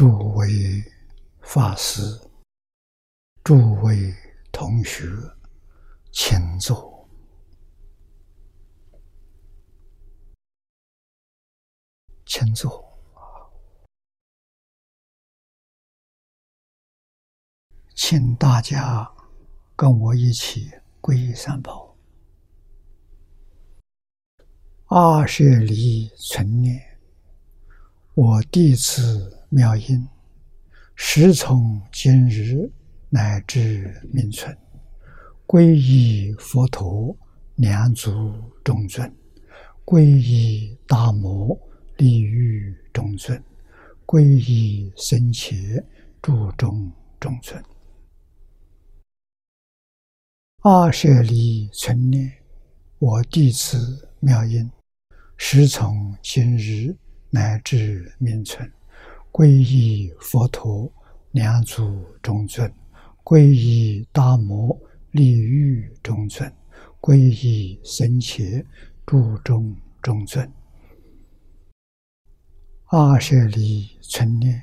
诸位法师、诸位同学，请坐，请坐。请大家跟我一起皈依三宝。二舍离存念，我弟子妙音，时从今日乃至命存，皈依佛陀，两足中尊；皈依大摩，利欲中尊；皈依僧伽，注中中尊。二舍离存念，我弟子妙音。时从今日乃至命存，皈依佛陀，两足中尊；皈依大摩，利欲中尊；皈依僧伽，注中中尊。阿舍离存念，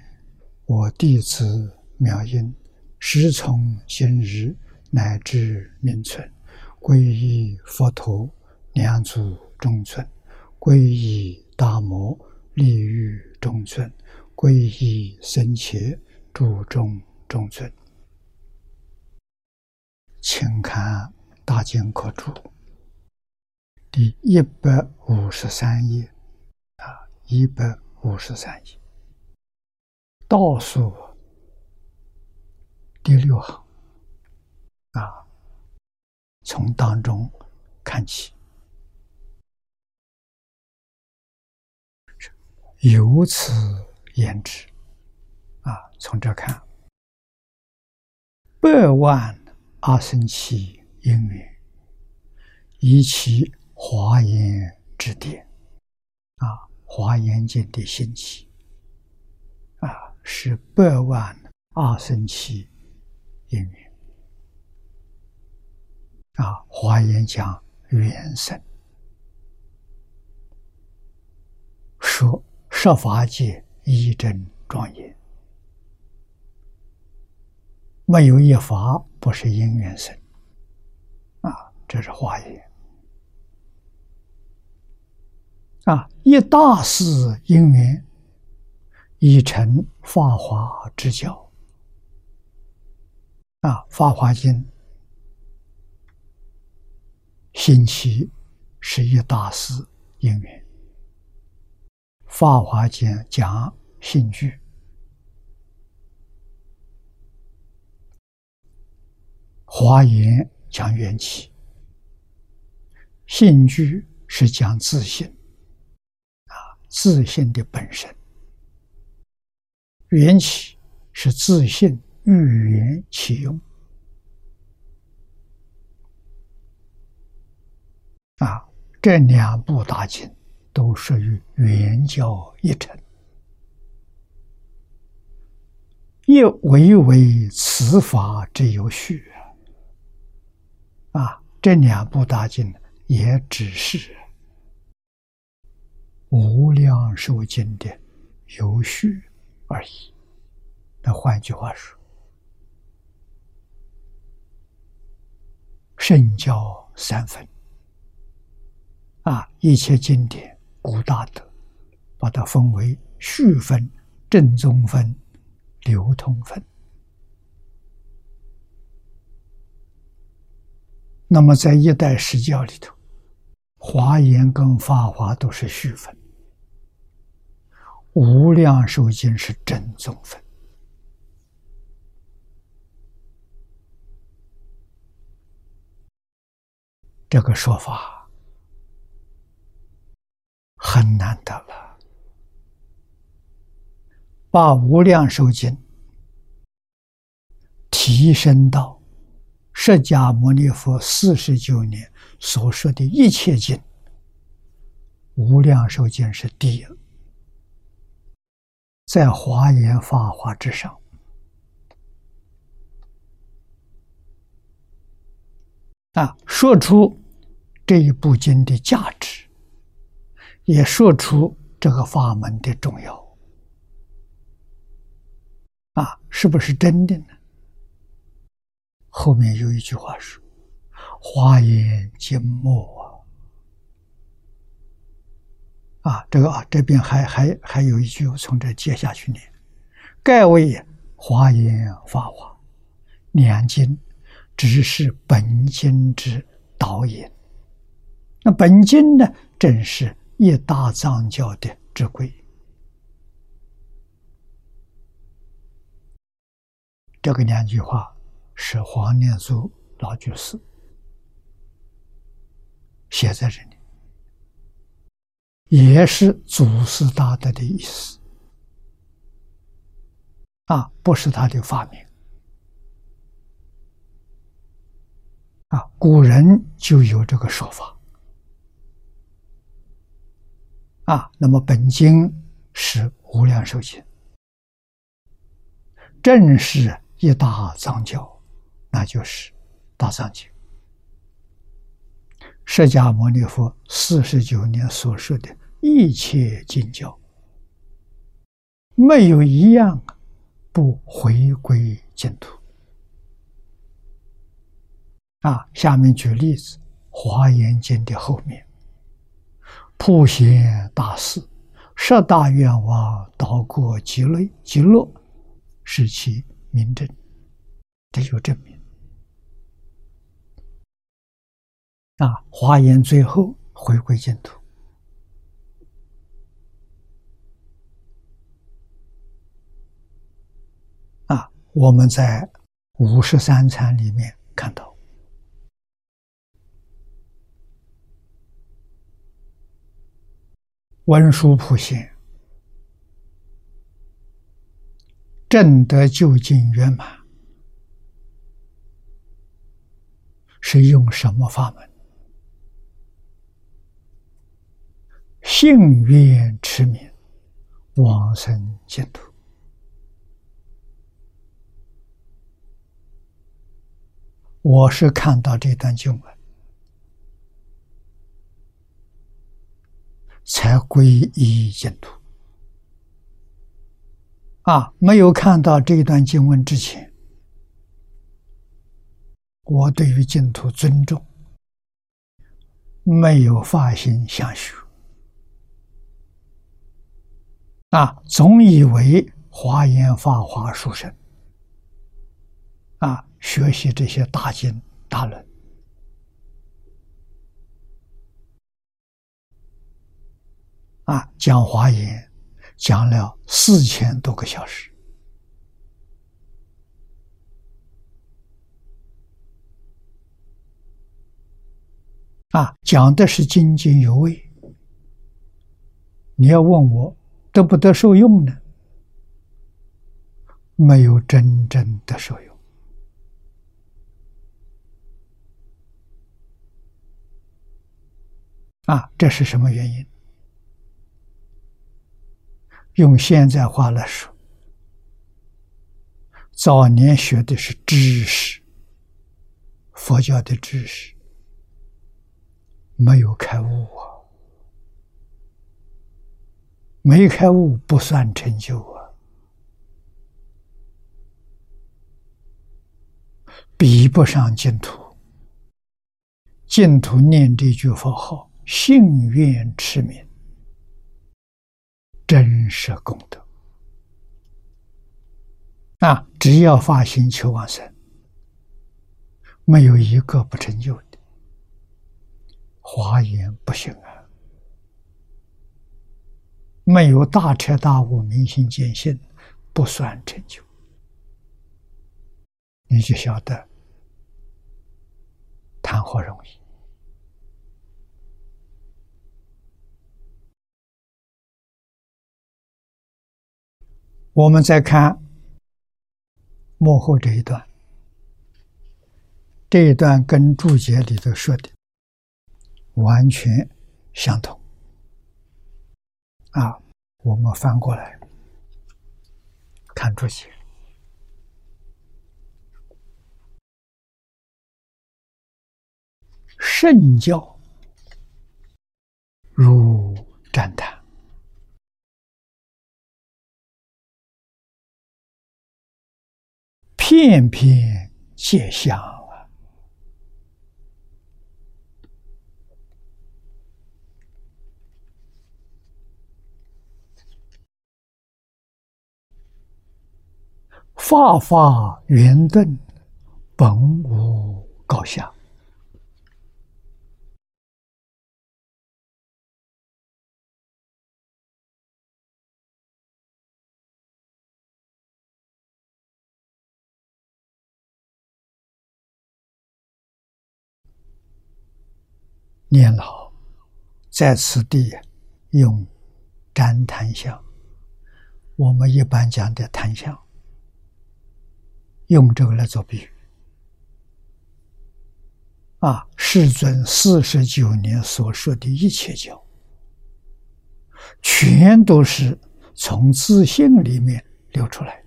我弟子妙音，时从今日乃至命存，皈依佛陀，两足中尊。皈依大摩利欲中尊，皈依僧伽注中中尊。请看大经课注第一百五十三页啊，一百五十三页倒数第六行啊，从当中看起。由此言之，啊，从这看，百万阿僧祇因缘，以其华严之典，啊，华严经的兴起，啊，是百万阿僧祇因缘，啊，华严讲原生，说。设法界一真庄严，没有一法不是因缘生。啊，这是化也。啊，一大事因缘，已成法华之教。啊，《法华经》兴起是一大事因缘。《法华经》讲性具，华严讲缘起，性具是讲自信，啊，自信的本身；缘起是自信欲缘起用，啊，这两部大经。都属于圆教一成，亦唯为此法之有序啊！这两部大经也只是无量寿经的有序而已。那换句话说，圣教三分啊，一切经典。古大德把它分为序分、正宗分、流通分。那么在一代史教里头，华严跟法华都是序分，无量寿经是正宗分。这个说法。很难得了，把《无量寿经》提升到释迦牟尼佛四十九年所说的一切经，《无量寿经》是第一，在华严法华之上，啊，说出这一部经的价值。也说出这个法门的重要啊，是不是真的呢？后面有一句话说：“华严尽没啊！”啊，这个啊，这边还还还有一句，我从这接下去念：“盖为华严法华两经，只是本经之导引。那本经呢，正是一大藏教的之规。”这个两句话是黄念祖老居士写在这里，也是祖师大德的意思。啊，不是他的发明啊，古人就有这个说法。啊。那么本经是无量寿经，正是。一大藏教，那就是大藏经。释迦牟尼佛四十九年所说的一切经教，没有一样不回归净土。啊，下面举例子，《华严经》的后面，普贤大士十大愿望导过极乐，极乐是其。明证，这就证明啊！华严最后回归净土啊！我们在五十三禅里面看到，文殊普贤。正得究竟圆满，是用什么法门？信愿持名，往生净土。我是看到这段经文，才皈依净土。啊，没有看到这一段经文之前，我对于净土尊重，没有发心向学。啊，总以为华严法华殊胜，啊，学习这些大经大论，啊，讲华严。讲了四千多个小时，啊，讲的是津津有味。你要问我得不得受用呢？没有真正的受用。啊，这是什么原因？用现在话来说，早年学的是知识，佛教的知识，没有开悟啊，没开悟不算成就啊，比不上净土。净土念这句佛号，信愿持名。真实功德啊！只要发心求往生，没有一个不成就的。华严不行啊，没有大彻大悟、明心见性，不算成就。你就晓得谈何容易。我们再看幕后这一段，这一段跟注解里头说的完全相同。啊，我们翻过来看注解，圣教如片片皆香啊！法法圆顿，本无高下。年老，在此地用瞻檀香，我们一般讲的檀香，用这个来做比喻。啊，世尊四十九年所说的一切教，全都是从自信里面流出来的。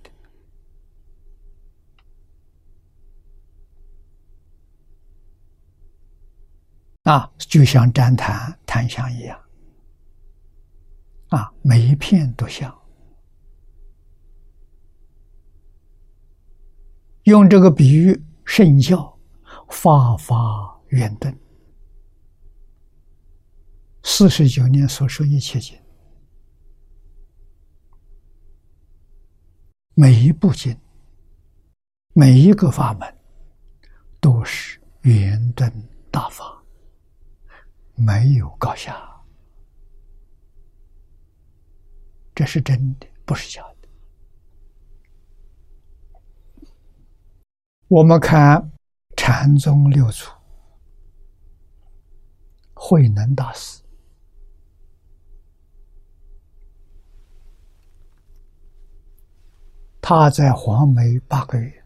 啊，就像旃檀檀香一样，啊，每一片都像。用这个比喻，圣教发发圆顿，四十九年所说一切经，每一部经，每一个法门，都是圆顿大法。没有高下，这是真的，不是假的。我们看禅宗六祖慧能大师，他在黄梅八个月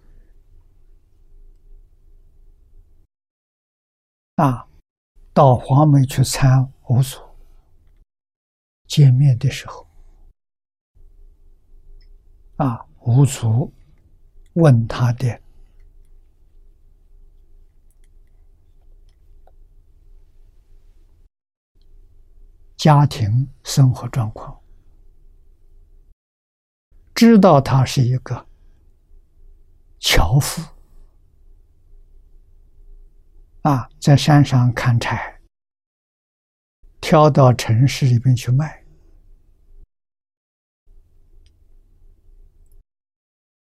啊。到黄梅去参五祖见面的时候，啊，五祖问他的家庭生活状况，知道他是一个樵夫。啊，在山上砍柴，挑到城市里边去卖。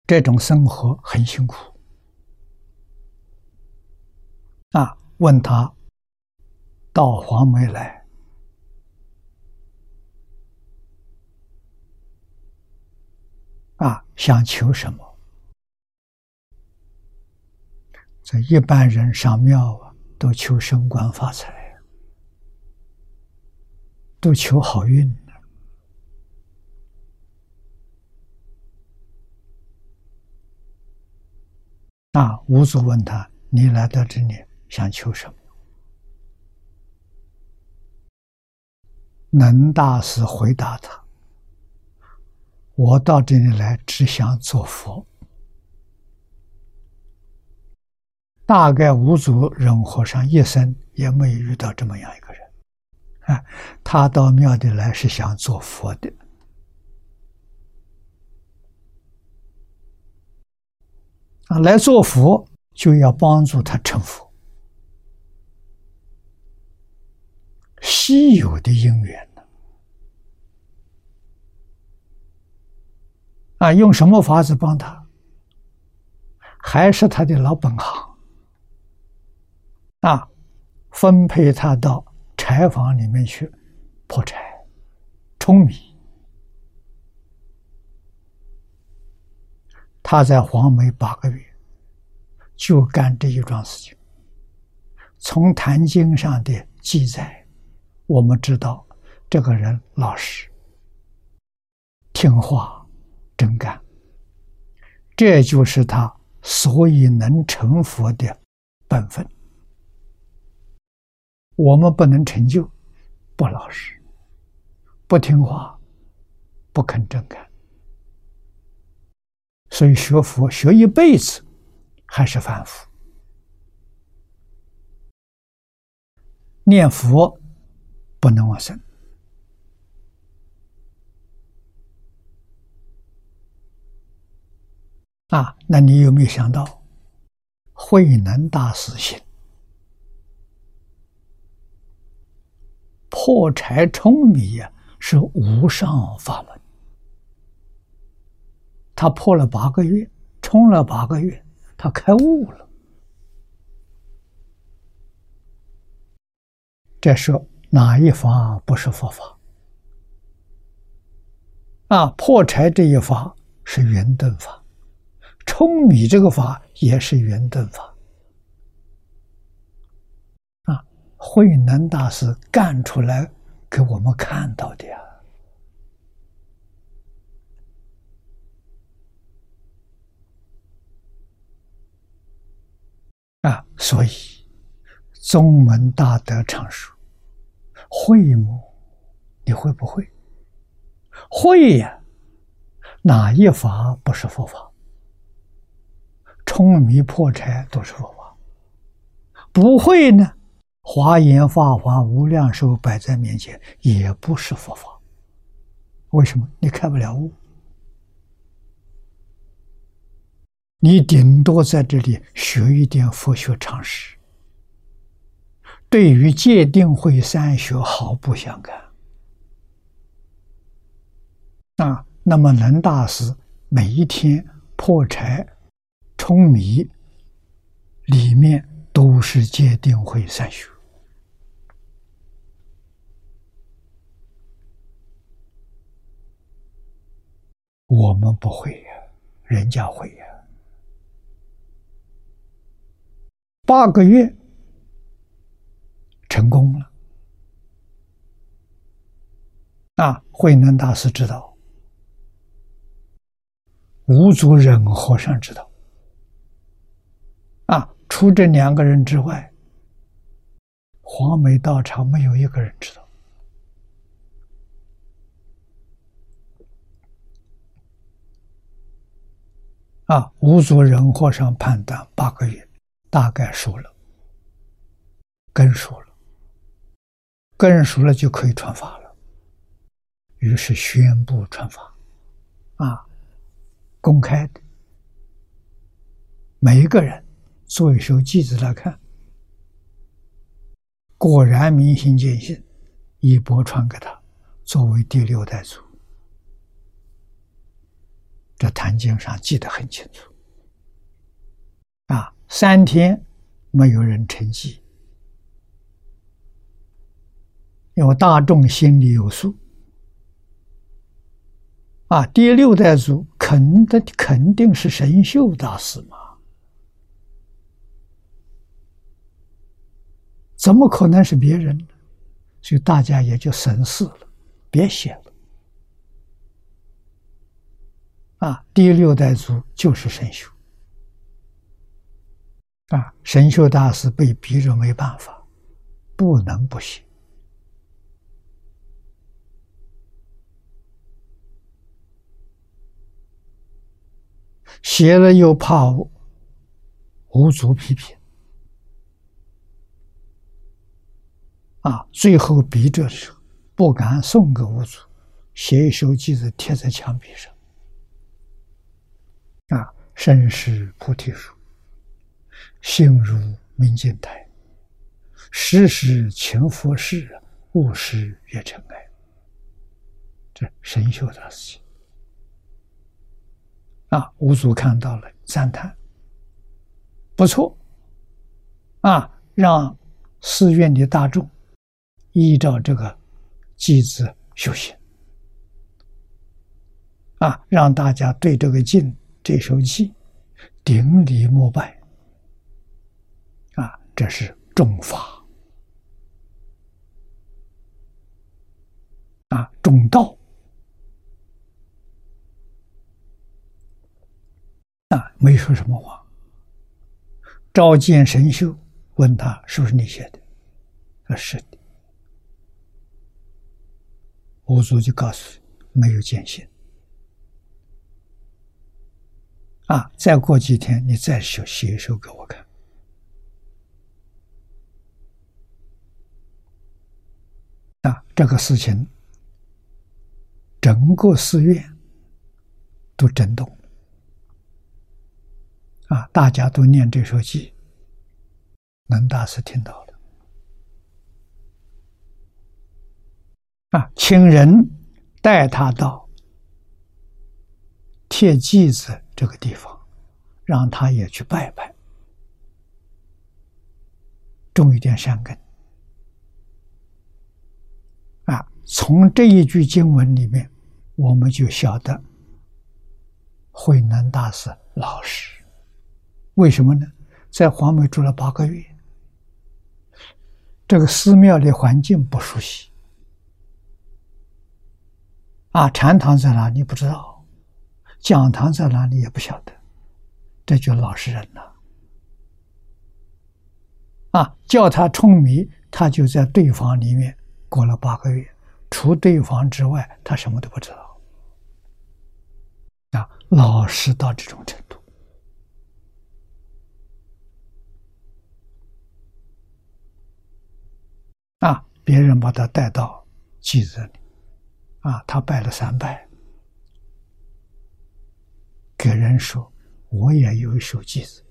这种生活很辛苦。啊，问他到黄梅来，啊，想求什么？这一般人上庙啊。都求升官发财，都求好运那！五祖问他：“你来到这里想求什么？”能大师回答他：“我到这里来只想做佛。”大概五祖忍和尚一生也没有遇到这么样一个人，啊，他到庙里来是想做佛的，啊，来做佛就要帮助他成佛，稀有的因缘呢，啊，用什么法子帮他？还是他的老本行。啊，分配他到柴房里面去破柴、舂米。他在黄梅八个月，就干这一桩事情。从《坛经》上的记载，我们知道这个人老实、听话、真干，这就是他所以能成佛的本分。我们不能成就，不老实、不听话、不肯正干，所以学佛学一辈子还是反复。念佛不能往生，啊，那你有没有想到，慧能大师行？破柴冲米呀，是无上法门。他破了八个月，冲了八个月，他开悟了。这是哪一法不是佛法？啊，破柴这一法是圆顿法，冲米这个法也是圆顿法。啊，慧能大师干出来给我们看到的呀。啊，所以宗门大德常说：“会么？你会不会？会呀！哪一法不是佛法？冲迷破柴都是佛法。不会呢？华严法华无量寿摆在面前，也不是佛法。为什么？你开不了悟。”你顶多在这里学一点佛学常识，对于戒定慧三学毫不相干。啊，那么能大师每一天破柴、冲米，里面都是戒定慧三学。我们不会呀，人家会呀。八个月成功了啊！慧能大师知道，无足忍和尚知道！除这两个人之外，黄梅道场没有一个人知道啊！无足忍和尚判断八个月。大概熟了，根熟了，根熟了就可以传法了。于是宣布传法，啊，公开的，每一个人做一首偈子来看，果然明心见性，一波传给他，作为第六代祖。这《坛经》上记得很清楚，啊。三天没有人承继，因为大众心里有数。啊，第六代祖肯的肯定是神秀大师嘛？怎么可能是别人呢？所以大家也就省事了，别写了。啊，第六代祖就是神秀。啊！神秀大师被逼着没办法，不能不写。写了又怕无足批评，啊！最后逼着的时候，不敢送给无足，写一首偈子贴在墙壁上，啊！身是菩提树。心如明镜台，时时勤拂拭，勿使惹尘埃。这神秀大师啊，五祖看到了，赞叹，不错，啊，让寺院的大众依照这个机子修行，啊，让大家对这个经这首偈顶礼膜拜啊。这是重法啊，重道啊，没说什么话。召见神秀，问他是不是你写的？他说是的。五祖就告诉没有见信啊，再过几天你再写写一首给我看。啊，这个事情，整个寺院都震动啊，大家都念这首偈，能大师听到了，啊，请人带他到贴偈子这个地方，让他也去拜拜，种一点善根。啊，从这一句经文里面，我们就晓得慧能大师老实。为什么呢？在黄梅住了八个月，这个寺庙的环境不熟悉，啊，禅堂在哪里不知道，讲堂在哪里也不晓得，这就老实人了。啊，叫他冲迷，他就在对方里面过了八个月，除对方之外，他什么都不知道。啊，老实到这种程度。啊！别人把他带到记子里，啊，他拜了三拜，给人说：“我也有一首偈子，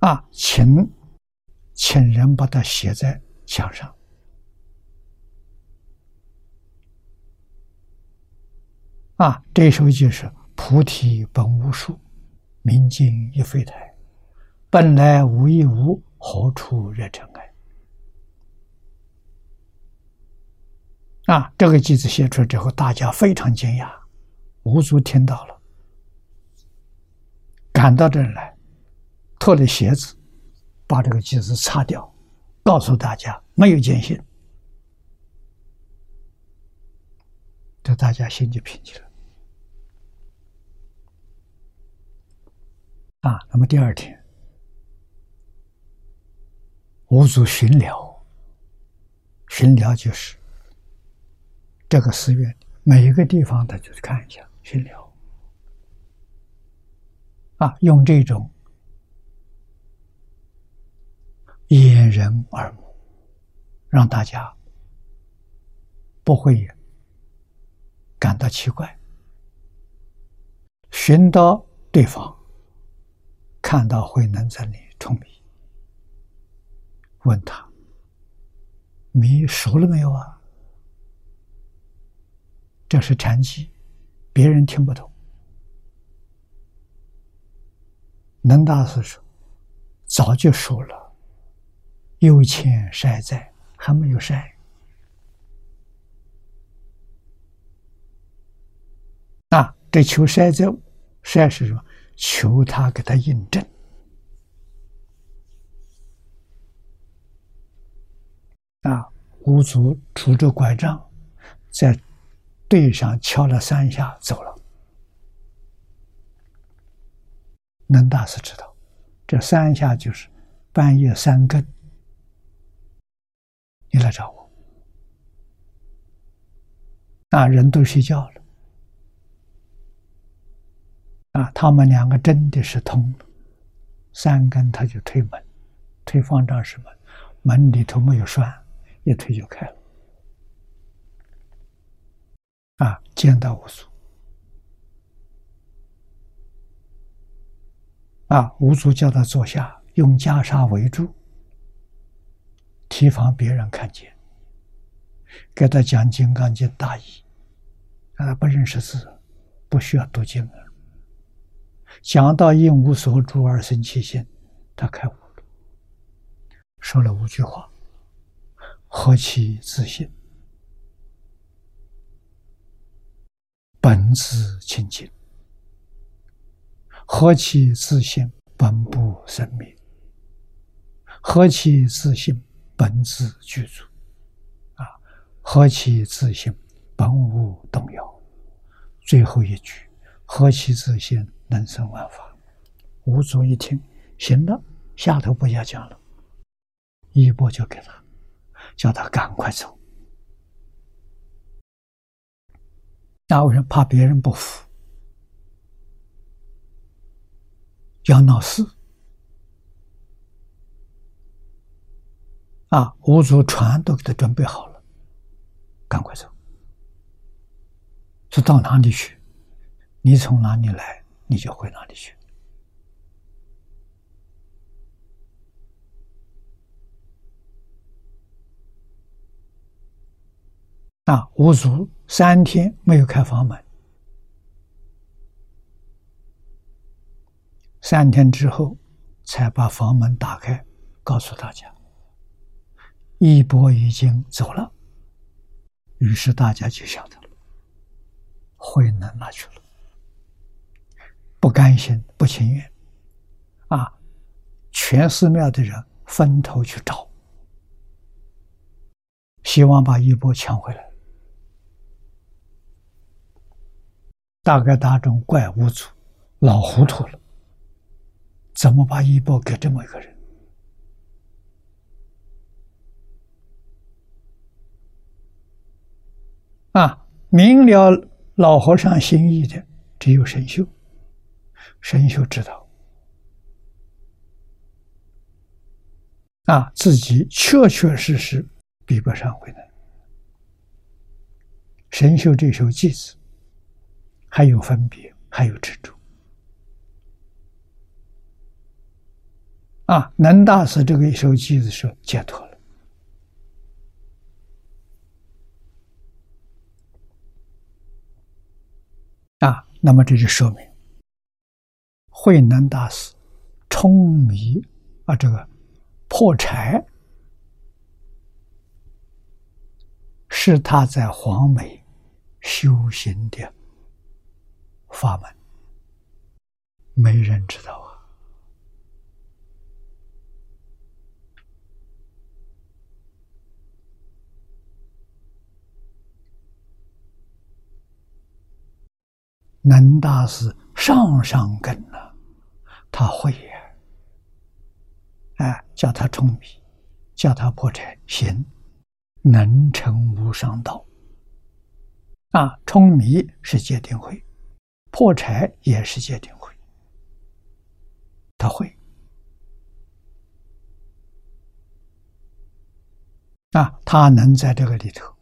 啊，请请人把它写在墙上。”啊，这首就是“菩提本无树，明镜亦非台。”本来无一物，何处惹尘埃？啊！这个句子写出来之后，大家非常惊讶。吴祖听到了，赶到这儿来，脱了鞋子，把这个句子擦掉，告诉大家没有坚信。这大家心就平静了。啊，那么第二天。五祖巡聊，巡聊就是这个寺院每一个地方，他就去看一下去聊啊，用这种掩人耳目，让大家不会感到奇怪。寻到对方，看到慧能在里冲迷。问他：“米熟了没有啊？”这是禅机，别人听不懂。能大师说：“早就说了，有钱晒在，还没有晒。”啊，这求晒在，晒是什么？求他给他印证。啊！五祖拄着拐杖，在对上敲了三下，走了。能大师知道，这三下就是半夜三更，你来找我。啊，人都睡觉了。啊，他们两个真的是通了。三更他就推门，推方丈室门，门里头没有栓。一推就开了，啊！见到五祖，啊！五祖叫他坐下，用袈裟围住，提防别人看见，给他讲《金刚经》大意，让他不认识字，不需要读经了。讲到应无所住而生其心，他开悟了，说了五句话。何其自信，本自清净；何其自信，本不生灭；何其自信，本自具足。啊！何其自信，本无动摇。最后一句：何其自信，能生万法。五祖一听，行了，下头不要讲了，一钵就给他。叫他赶快走，那为什么怕别人不服，要闹事？啊，五组船都给他准备好了，赶快走。说到哪里去？你从哪里来，你就回哪里去。啊，五祖三天没有开房门，三天之后才把房门打开，告诉大家，一波已经走了。于是大家就晓得了，慧能哪去了？不甘心，不情愿，啊，全寺庙的人分头去找，希望把一波抢回来。大概大众怪无祖老糊涂了，怎么把衣钵给这么一个人？啊，明了老和尚心意的只有神秀。神秀知道，啊，自己确确实实比不上慧能。神秀这首偈子。还有分别，还有执着啊！能大师这个一首偈子说解脱了啊，那么这就说明慧能大师冲迷啊，这个破柴是他在黄梅修行的。法门，没人知道啊！能大师上上根了，他会呀！哎，叫他冲迷，叫他破柴，行，能成无上道。啊，冲迷是戒定慧。破柴也是界定会，他会啊，他能在这个里头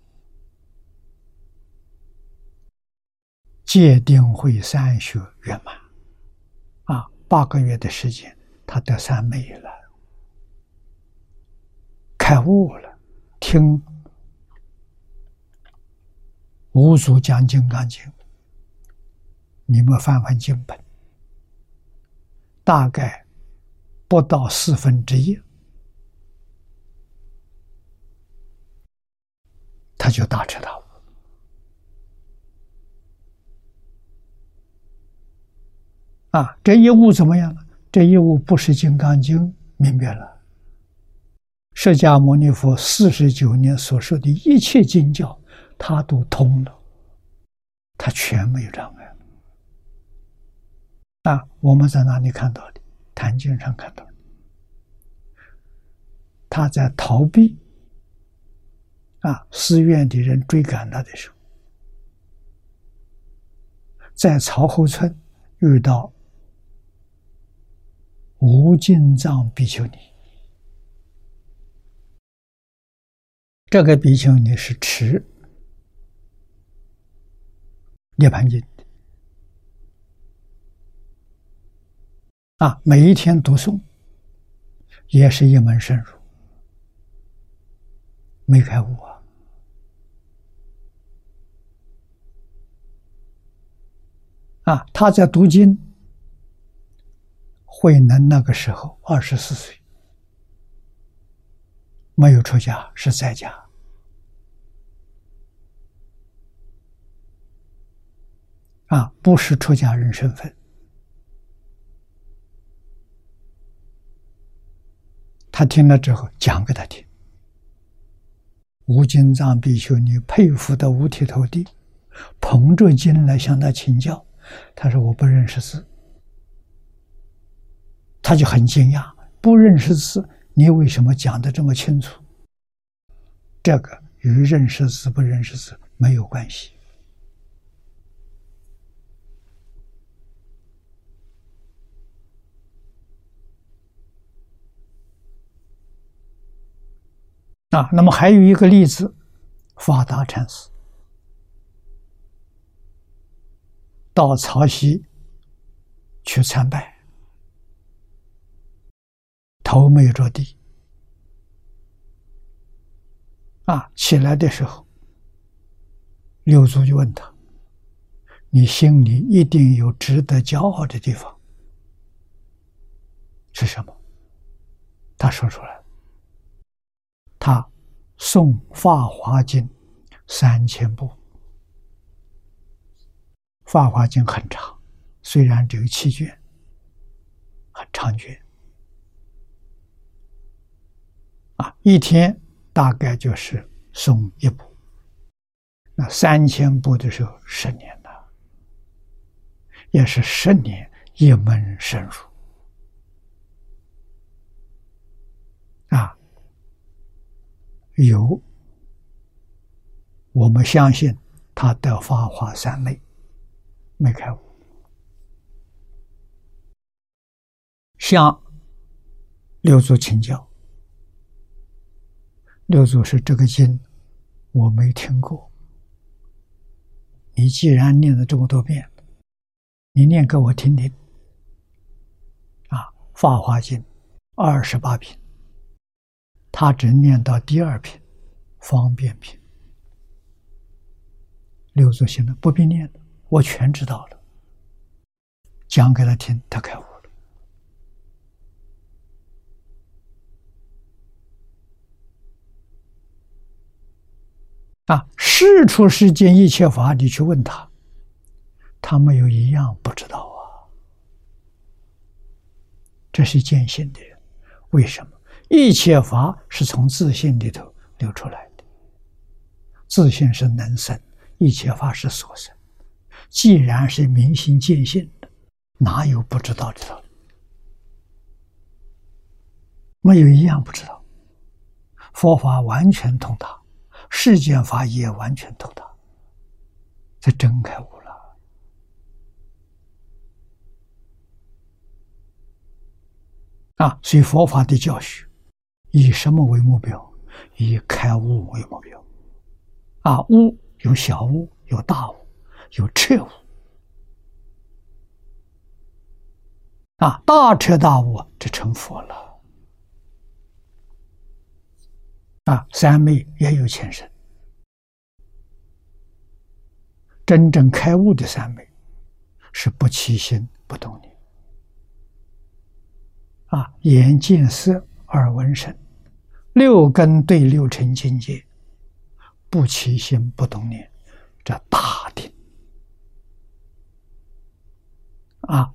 界定会三学圆满啊，八个月的时间，他得三昧了，开悟了，听五祖讲《金刚经》。你们翻翻经本，大概不到四分之一，他就大彻大悟啊！这一悟怎么样了？这一悟不是《金刚经》明白了，释迦牟尼佛四十九年所说的一切经教，他都通了，他全没有障碍。啊，我们在哪里看到的？《坛经》上看到的。他在逃避啊，寺院的人追赶他的时候，在曹侯村遇到无尽藏比丘尼。这个比丘尼是持《涅盘经》。啊，每一天读诵，也是一门深入，没开悟啊！啊，他在读经，慧能那个时候二十四岁，没有出家，是在家，啊，不是出家人身份。他听了之后，讲给他听。吴金藏比丘尼佩服的五体投地，捧着经来向他请教。他说：“我不认识字。”他就很惊讶：“不认识字，你为什么讲的这么清楚？”这个与认识字不认识字没有关系。啊，那么还有一个例子，法达禅师到曹溪去参拜，头没有着地。啊，起来的时候，六祖就问他：“你心里一定有值得骄傲的地方，是什么？”他说出来：“诵《法华经》三千部，《法华经》很长，虽然只有七卷，很长卷，啊，一天。”大概就是诵一部，那三千部的时候，十年了，也是十年一门深入啊。有，我们相信他的法华三昧，没开悟，向六祖请教。六祖是这个经，我没听过。你既然念了这么多遍，你念给我听听。啊，《法华经》二十八品，他只念到第二品，方便品。六祖行了，不必念了，我全知道了。讲给他听，他开悟了。啊，世出世间一切法，你去问他，他没有一样不知道啊。这是见性的人，为什么？一切法是从自信里头流出来的，自信是能生，一切法是所生。既然是明心见性的，哪有不知道的道理？没有一样不知道，佛法完全通达。世间法也完全通达，这真开悟了啊！所以佛法的教学以什么为目标？以开悟为目标啊！悟有小悟，有大悟，有彻悟啊！大彻大悟，就成佛了。啊，三昧也有前身。真正开悟的三昧，是不起心不动念。啊，眼见色，耳闻声，六根对六尘境界，不起心不动念，这大定。啊，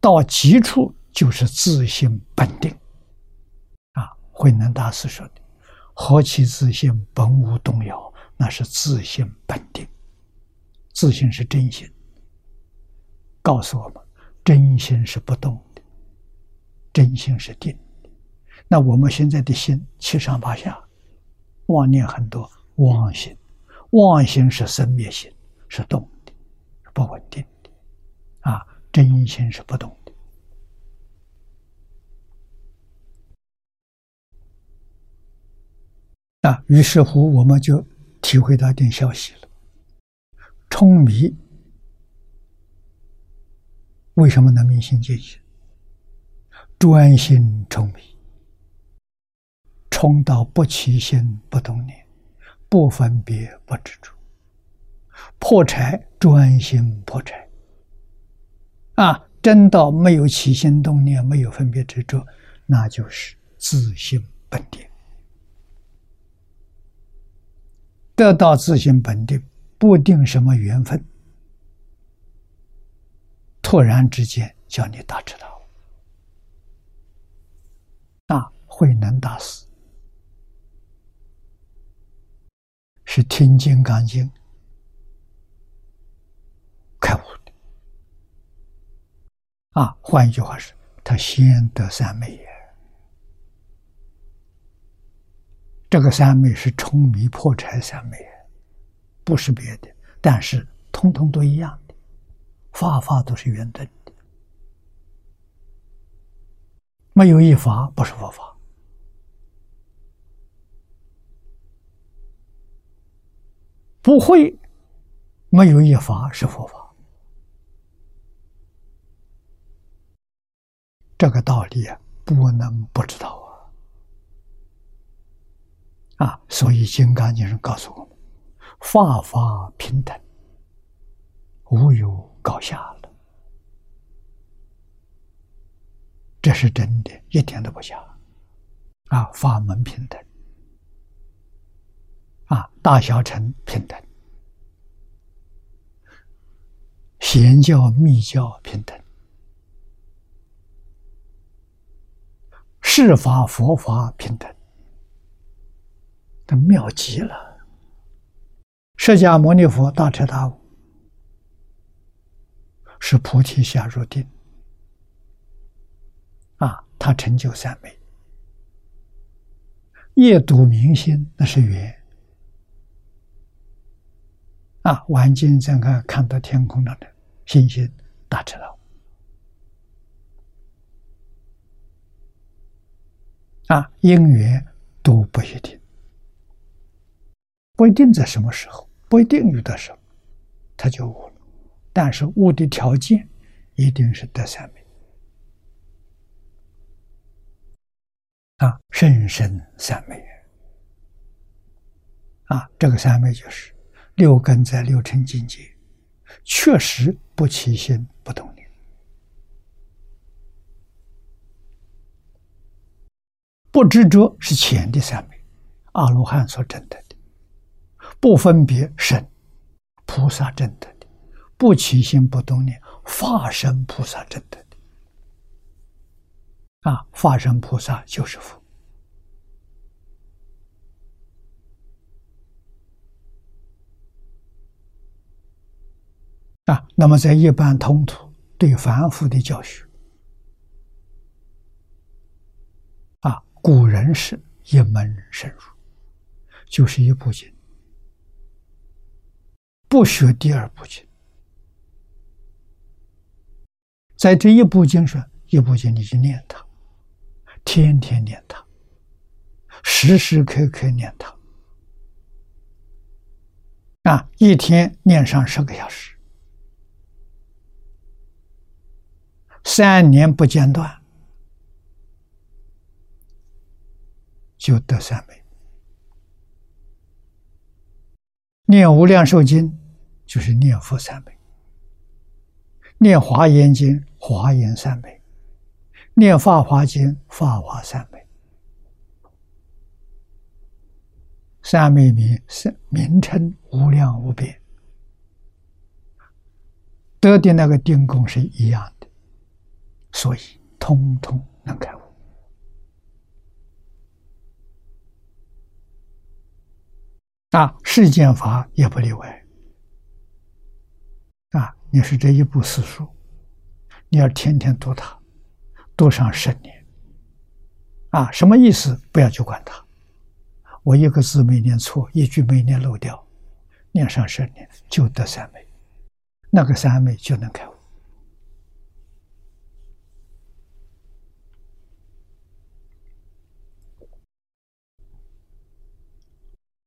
到极处就是自性本定。啊，慧能大师说的。何其自信，本无动摇，那是自信本定。自信是真心，告诉我们，真心是不动的，真心是定的。那我们现在的心七上八下，妄念很多，妄心，妄心是生灭心，是动的，是不稳定的。啊，真心是不动的。啊，于是乎，我们就体会到一点消息了。冲迷为什么能明心见性？专心冲迷，冲到不起心不动念，不分别不执着，破柴专心破柴。啊，真到没有起心动念，没有分别执着，那就是自性本定。得到自性本定，不定什么缘分，突然之间叫你大知道。啊，慧能大师是听《金刚经》开悟的。啊，换一句话是，他先得三昧也。这个三昧是冲迷破柴三昧，不是别的，但是通通都一样的，法法都是圆等的，没有一法不是佛法，不会，没有一法是佛法，这个道理不能不知道啊！啊，所以金刚经上告诉我们，法法平等，无有高下了，这是真的，一点都不假，啊，法门平等。啊，大小乘平等，贤教密教平等。世法佛法平等，这妙极了。释迦牟尼佛大彻大悟，是菩提下入定，啊，他成就三昧。夜读明心，那是缘。啊，晚间再看看到天空上的星星，大彻大悟。啊，因缘都不一定，不一定在什么时候，不一定遇到什么，他就悟了。但是悟的条件一定是得三昧。啊，甚深三昧。啊，这个三昧就是六根在六尘境界，确实不起心不动念。不执着是浅的三昧，阿罗汉所证得的；不分别身，菩萨证得的；不起心不动念，化身菩萨证得的。啊，化身菩萨就是佛。啊，那么在一般通途对凡夫的教学。啊古人是一门深入，就是一部经，不学第二部经。在这一部经上，一部经你就念它，天天念它，时时刻刻念它，啊，一天念上十个小时，三年不间断。就得三昧。念无量寿经，就是念佛三昧；念华严经，华严三昧；念法华经，法华三昧。三昧名是名称无量无边，得的那个定功是一样的，所以通通能开悟。啊，世间法也不例外。啊，你是这一部四书，你要天天读它，读上十年。啊，什么意思？不要去管它。我一个字没念错，一句没念漏掉，念上十年就得三昧，那个三昧就能开悟。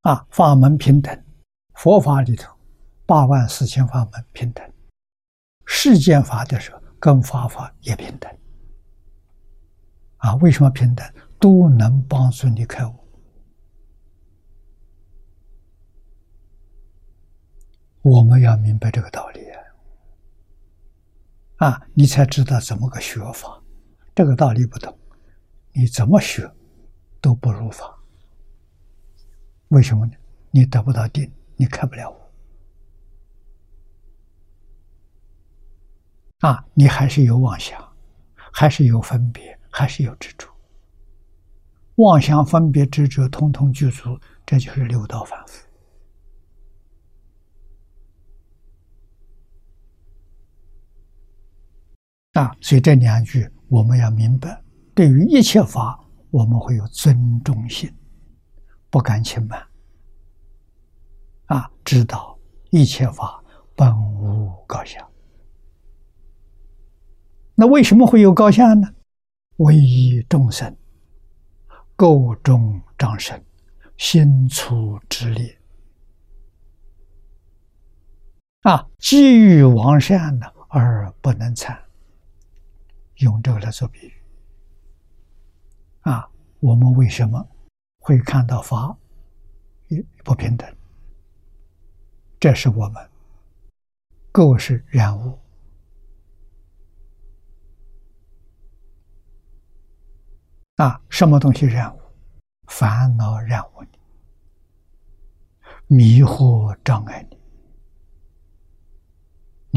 啊，法门平等，佛法里头八万四千法门平等，世间法的时候跟法法也平等。啊，为什么平等？都能帮助你开悟。我们要明白这个道理，啊，你才知道怎么个学法。这个道理不懂，你怎么学都不如法。为什么呢？你得不到定，你开不了悟啊！你还是有妄想，还是有分别，还是有执着。妄想、分别、执着，通通具足，这就是六道反复啊！所以这两句我们要明白：对于一切法，我们会有尊重心。不敢轻慢，啊，知道一切法本无高下。那为什么会有高下呢？唯一众生构中长生，心粗之力啊，机遇王善呢而不能参，用这个来做比喻。啊，我们为什么会看到法不平等？这是我们构是染物啊，什么东西染物？烦恼染污你，迷惑障碍你，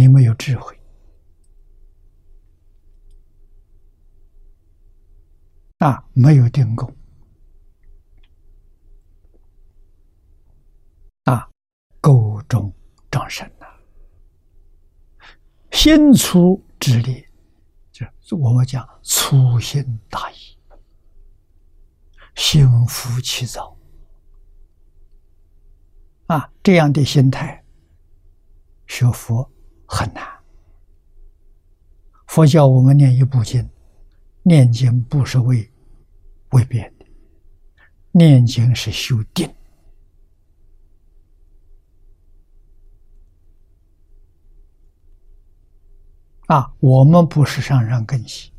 你没有智慧啊，没有定功啊，沟中长生呐，心粗之力，就我们讲粗心大意。心浮气躁啊，这样的心态学佛很难。佛教我们念一部经，念经不是为为别的，念经是修定啊。我们不是上上根器，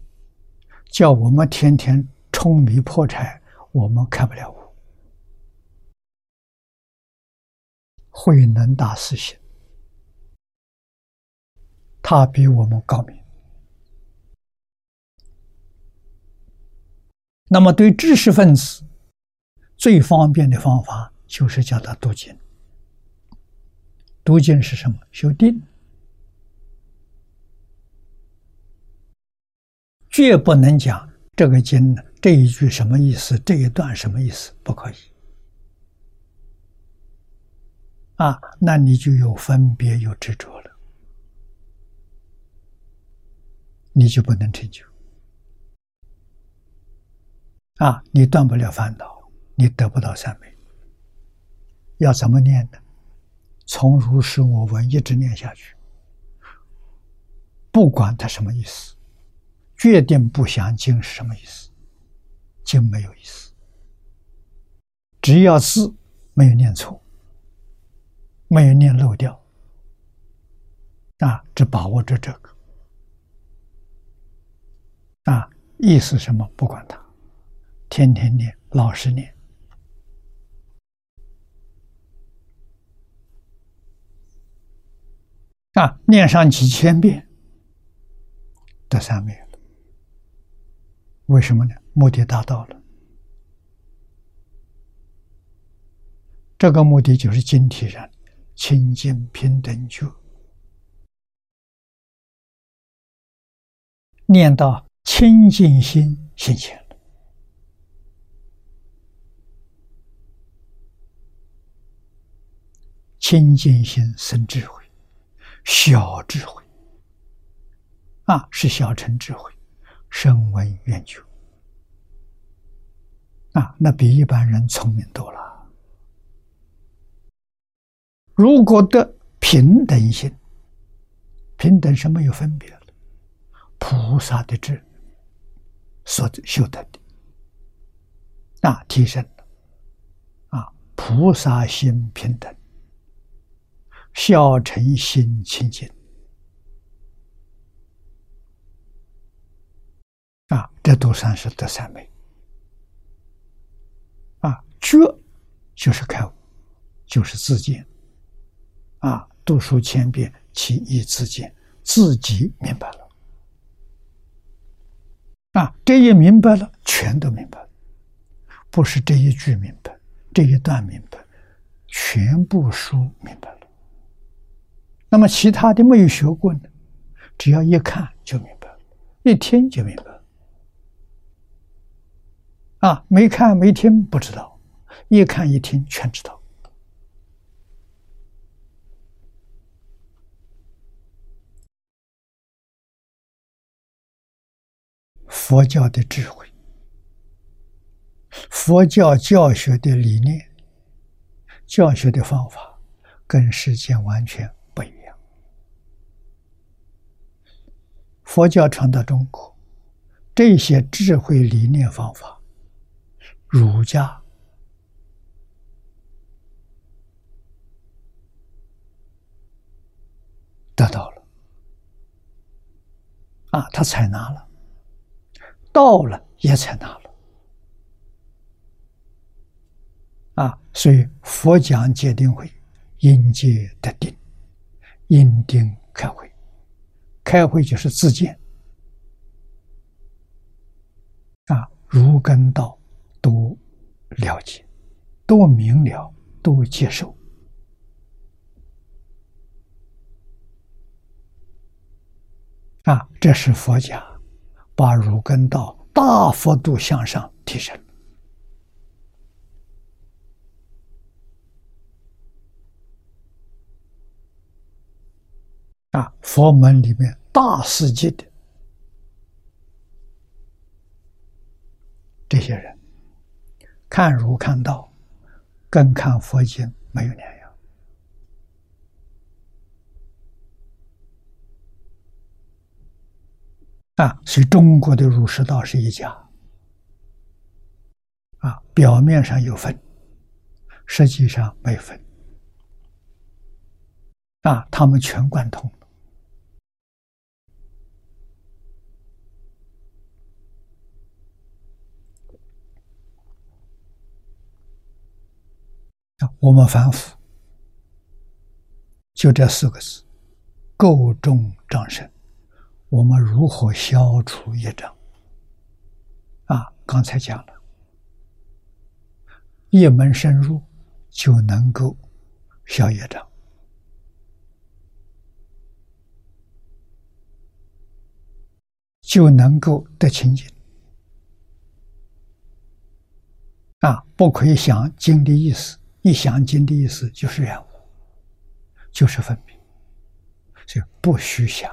叫我们天天冲迷破柴。我们开不了悟，慧能大师行，他比我们高明。那么，对知识分子最方便的方法，就是叫他读经。读经是什么？修定，绝不能讲这个经呢。这一句什么意思？这一段什么意思？不可以啊！那你就有分别，有执着了，你就不能成就啊！你断不了烦恼，你得不到三昧。要怎么念呢？从如是我闻一直念下去，不管它什么意思，决定不详经是什么意思。经没有意思，只要字没有念错，没有念漏掉，啊，只把握着这个，啊，意思什么不管它，天天念，老实念，啊，念上几千遍，得三昧了，为什么呢？目的达到了，这个目的就是今体上清净平等觉，念到清净心现前，清净心生智慧，小智慧。啊，是小乘智慧，声闻缘觉。啊，那比一般人聪明多了。如果得平等心，平等是没有分别的，菩萨的智所修得的，那，提升了，啊，菩萨心平等，小乘心清净，啊，这都算是得三昧。觉就是开悟，就是自见。啊，读书千遍，其义自见，自己明白了。啊，这一明白了，全都明白了，不是这一句明白，这一段明白，全部书明白了。那么其他的没有学过呢，只要一看就明白了，一听就明白了。啊，没看没听不知道。一看一听全知道，佛教的智慧，佛教教学的理念，教学的方法，跟世间完全不一样。佛教传到中国，这些智慧理念方法，儒家。得到了，啊，他采纳了，到了也采纳了，啊，所以佛讲戒定慧，因戒得定，因定开慧，开慧就是自见。啊，如根道。都了解，都明了，都接受。啊，这是佛家把儒根道大幅度向上提升。啊，佛门里面大世界的这些人，看儒看道，跟看佛经没有两样。啊，所以中国的儒释道是一家。啊，表面上有分，实际上没分。啊，他们全贯通。我们反腐，就这四个字：构重障生。我们如何消除业障？啊，刚才讲了，一门深入就能够消业障，就能够得清净。啊，不可以想经的意思，一想经的意思就是染污，就是分别，就不许想。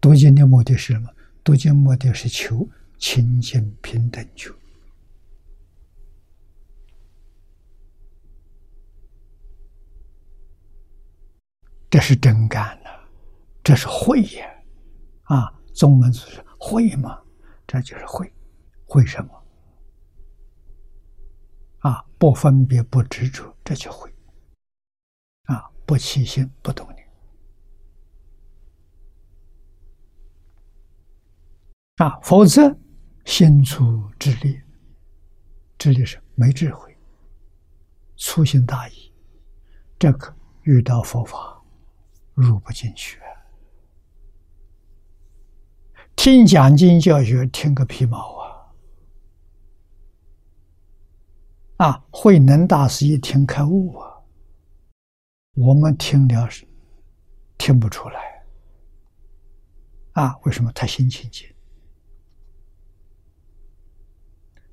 读经的目的是什么？读经目的是求清净平等觉，这是真干了，这是慧呀啊！宗门就是慧嘛，这就是慧，慧什么？啊，不分别，不执着，这就会啊！不起心，不动念。啊，否则心粗智劣，智力是没智慧，粗心大意，这个遇到佛法入不进去。听讲经教学，听个皮毛啊！慧能大师一听开悟啊，我们听了是听不出来。啊，为什么他心清净？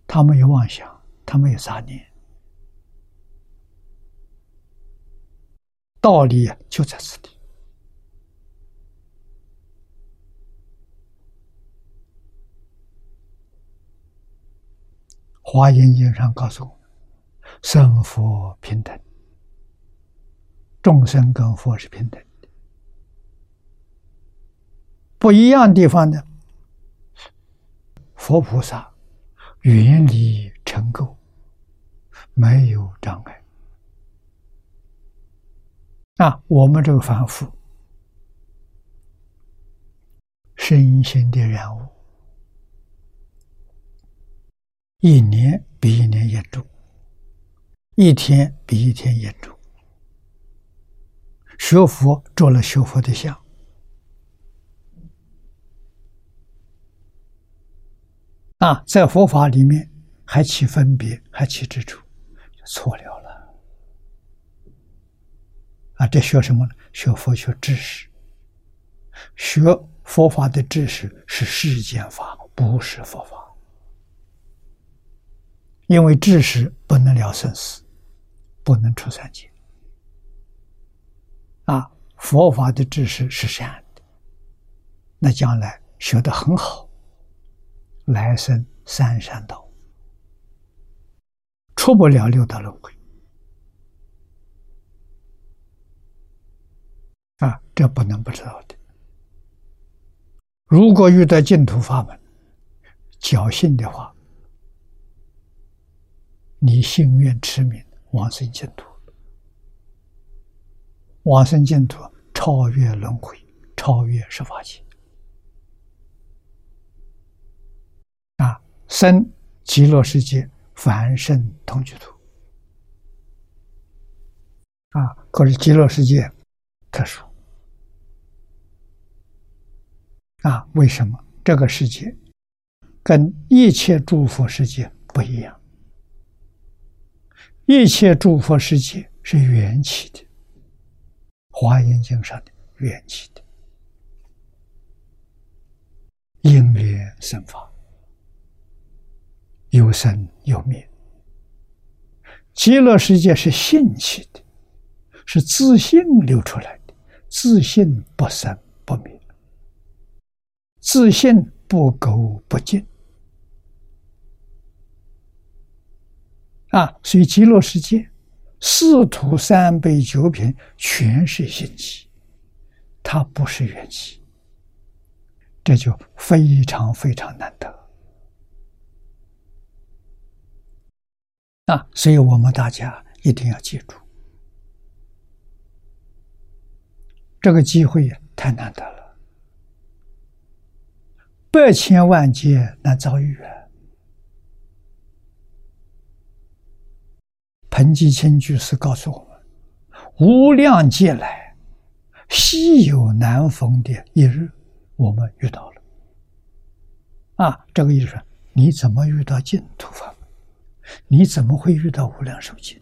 他没有妄想，他没有杂念，道理就在此地。华严经上告诉我：生佛平等，众生跟佛是平等的。不一样地方呢，佛菩萨。原理成垢，没有障碍。啊，我们这个凡夫，身心的染物，一年比一年严重，一天比一天严重。学佛做了学佛的相。啊，在佛法里面还起分别，还起执着，错了了。啊，这学什么呢？学佛学知识，学佛法的知识是世间法，不是佛法。因为知识不能了生死，不能出三界。啊，佛法的知识是善的，那将来学得很好。来生三善道，出不了六道轮回啊！这不能不知道的。如果遇到净土法门，侥幸的话，你心愿持名往生净土，往生净土超越轮回，超越十法界。啊生极乐世界凡圣同居土。啊，可是极乐世界特殊啊？为什么这个世界跟一切诸佛世界不一样？一切诸佛世界是缘起的，《华严经》上的缘起的，因缘生法，有生有灭。极乐世界是性起的。是自信流出来的，自信不生不灭，自信不垢不净啊！所以极乐世界四土三杯九品全是心气，它不是元气，这就非常非常难得啊！所以我们大家一定要记住。这个机会太难得了，百千万劫难遭遇啊！彭吉清居士告诉我们：“无量劫来，稀有难逢的一日，我们遇到了。”啊，这个意思，你怎么遇到净土法门？你怎么会遇到无量寿经？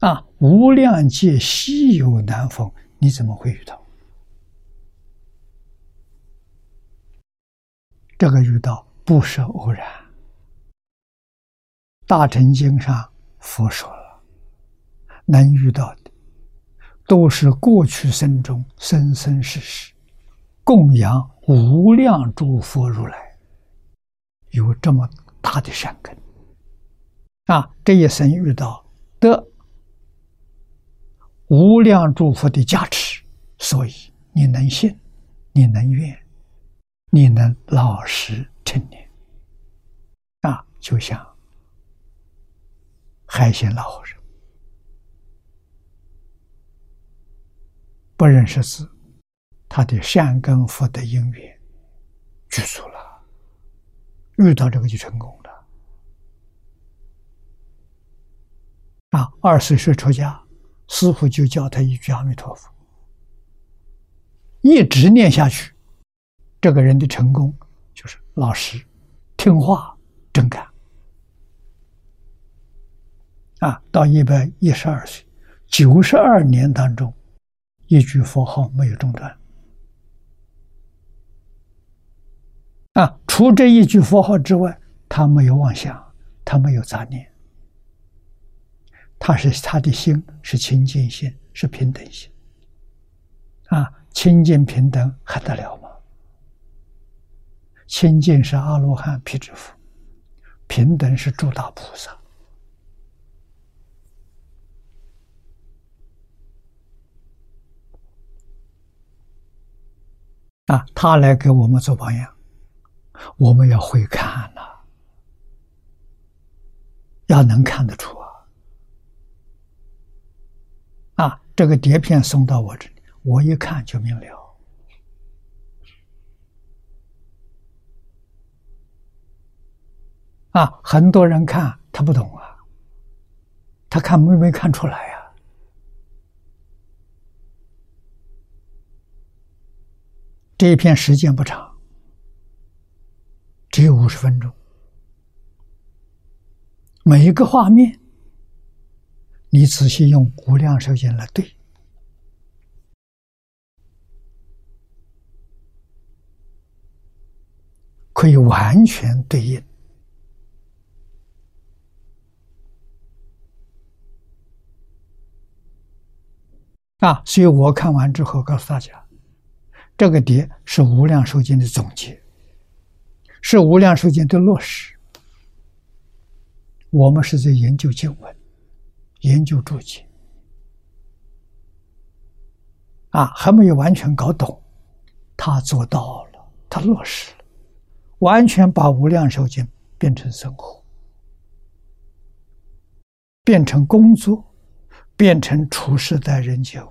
啊，无量界稀有难逢，你怎么会遇到？这个遇到不是偶然。大乘经上佛说了，能遇到的，都是过去生中生生世世供养无量诸佛如来，有这么大的善根。啊，这一生遇到的。无量诸佛的加持，所以你能信，你能愿，你能老实成年，啊，就像海鲜老和尚不认识字，他的善根福德因缘具足了，遇到这个就成功了。啊，二十岁出家。师傅就教他一句阿弥陀佛，一直念下去，这个人的成功就是老实、听话、真干。啊，到一百一十二岁，九十二年当中，一句佛号没有中断。啊，除这一句佛号之外，他没有妄想，他没有杂念。他是他的心是清净心，是平等心，啊，清净平等还得了吗？清净是阿罗汉、辟支佛，平等是诸大菩萨，啊，他来给我们做榜样，我们要会看呐，要能看得出啊。啊。这个碟片送到我这里，我一看就明了。啊，很多人看他不懂啊，他看没没看出来呀？这一片时间不长，只有五十分钟，每一个画面。你仔细用无量寿经来对，可以完全对应啊！所以我看完之后告诉大家，这个碟是无量寿经的总结，是无量寿经的落实。我们是在研究经文。研究注解啊，还没有完全搞懂，他做到了，他落实了，完全把无量寿经变成生活，变成工作，变成处事待人接物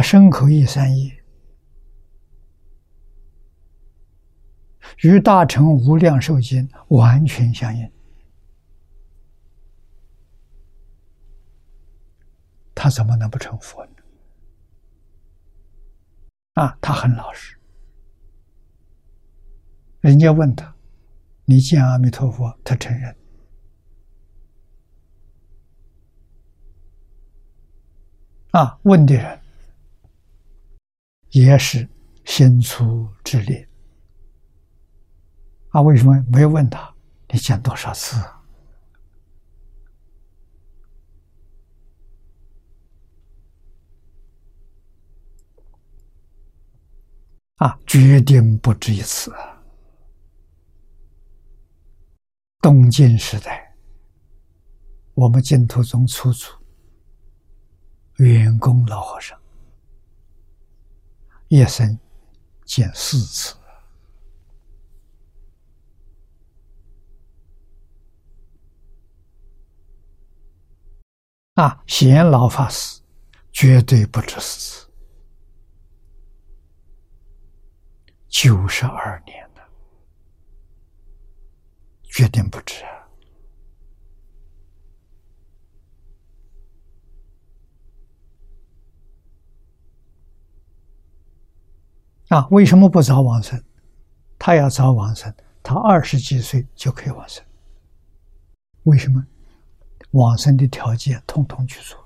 他身口意三业，与大乘无量寿经完全相应。他怎么能不成佛呢？啊，他很老实。人家问他：“你见阿弥陀佛？”他承认。啊，问的人也是心粗之烈。啊，为什么没有问他？你讲多少次？啊，决定不止一次。东晋时代，我们净土宗初祖圆公老和尚一生见四次。啊，贤老法师绝对不止四次。九十二年了，绝对不止啊！啊为什么不早往生？他要早往生，他二十几岁就可以往生。为什么？往生的条件通通具足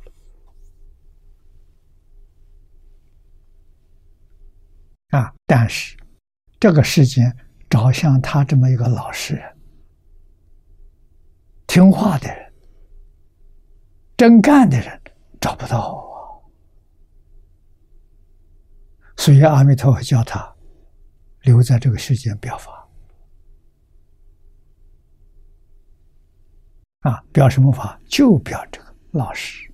了啊！但是。这个世间找像他这么一个老实人、听话的人、真干的人找不到啊！所以阿弥陀佛叫他留在这个世间表法啊！表什么法？就表这个老实、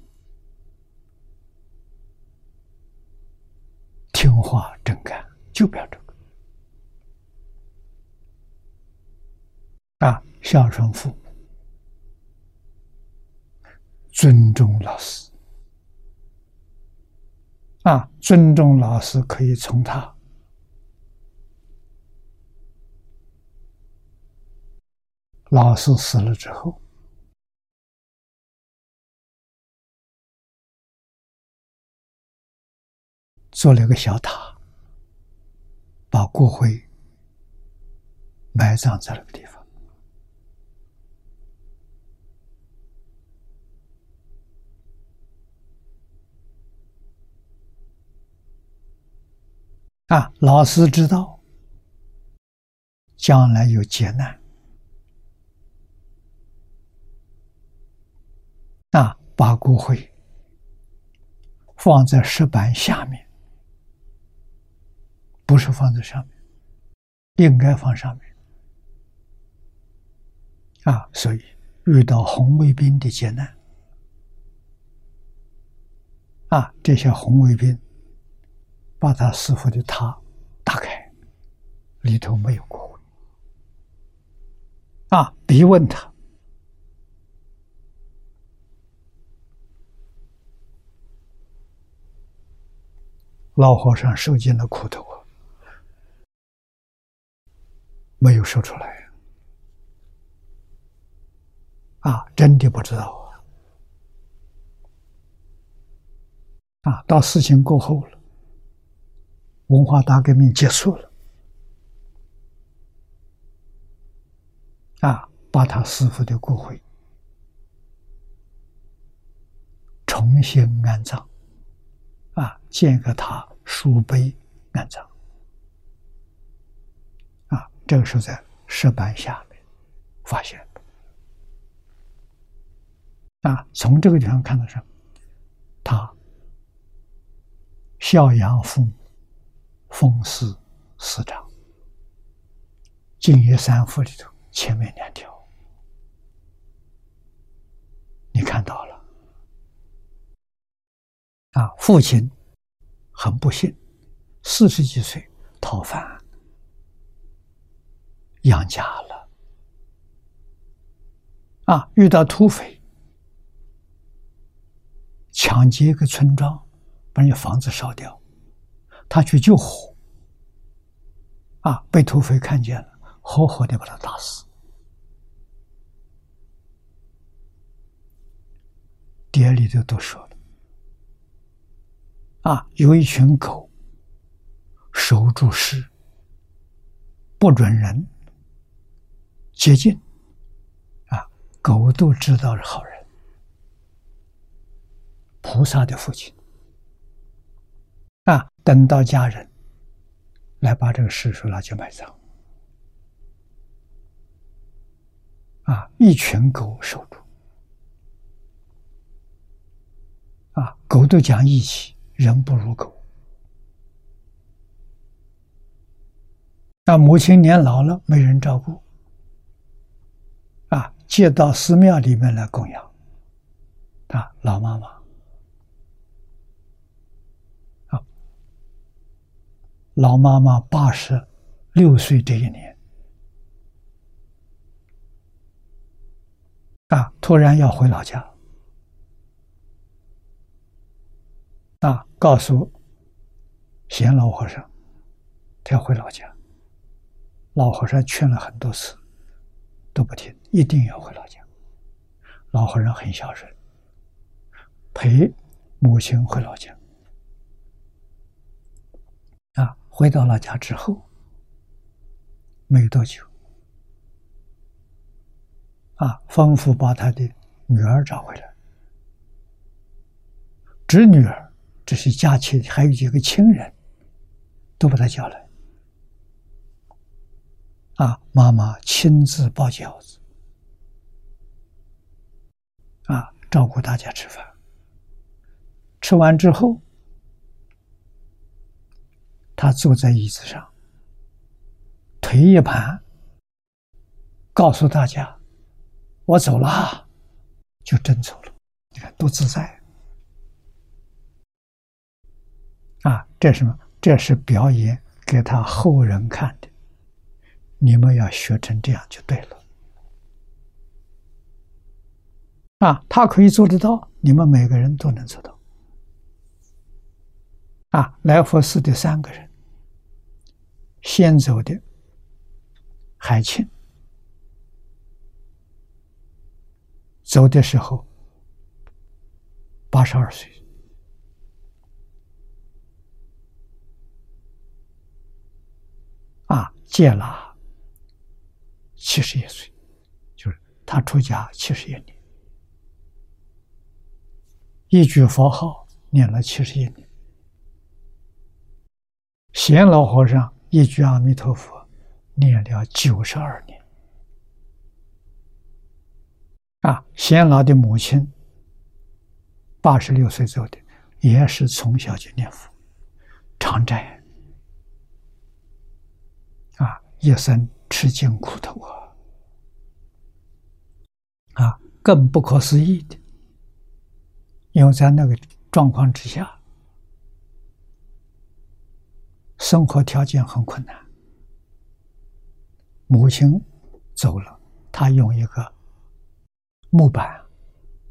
听话、真干，就表这个。啊，孝顺父母，尊重老师。啊，尊重老师可以从他老师死了之后，做了一个小塔，把骨灰埋葬在那个地方。啊，老师知道将来有劫难，啊，把骨灰放在石板下面，不是放在上面，应该放上面。啊，所以遇到红卫兵的劫难，啊，这些红卫兵。把他师傅的塔打开，里头没有骨。啊！逼问他，老和尚受尽了苦头啊，没有说出来。啊，真的不知道啊！啊，到事情过后了。文化大革命结束了，啊，把他师傅的骨灰重新安葬，啊，建个塔书碑安葬，啊，这个是在石板下面发现的，啊，从这个地方看到什么？他孝养父母。风师师长，净业三福里头前面两条，你看到了啊？父亲很不幸，四十几岁逃犯，养家了啊！遇到土匪，抢劫一个村庄，把人家房子烧掉，他去救火，啊，被土匪看见了，活活的把他打死。碟里头都说了，啊，有一群狗守住尸，不准人接近，啊，狗都知道是好人，菩萨的父亲，啊，等到家人来把这个尸首拿去埋葬，啊，一群狗守住。啊，狗都讲义气，人不如狗。那母亲年老了，没人照顾，啊，借到寺庙里面来供养。啊，老妈妈，啊，老妈妈八十六岁这一年，啊，突然要回老家。啊！告诉贤老和尚，他要回老家。老和尚劝了很多次，都不听，一定要回老家。老和尚很孝顺，陪母亲回老家。啊，回到老家之后，没多久，啊，吩咐把他的女儿找回来，侄女儿。这是家亲，还有几个亲人，都把他叫来。啊，妈妈亲自包饺子，啊，照顾大家吃饭。吃完之后，他坐在椅子上，腿一盘，告诉大家：“我走了，就真走了。”你看多自在。啊，这是什么？这是表演给他后人看的。你们要学成这样就对了。啊，他可以做得到，你们每个人都能做到。啊，来佛寺的三个人，先走的海清，走的时候八十二岁。啊，戒了七十一岁，就是他出家七十一年，一句佛号念了七十一年。贤老和尚一句阿弥陀佛念了九十二年。啊，贤老的母亲八十六岁走的，也是从小就念佛，常斋。一生吃尽苦头啊！啊，更不可思议的，因为在那个状况之下，生活条件很困难。母亲走了，他用一个木板，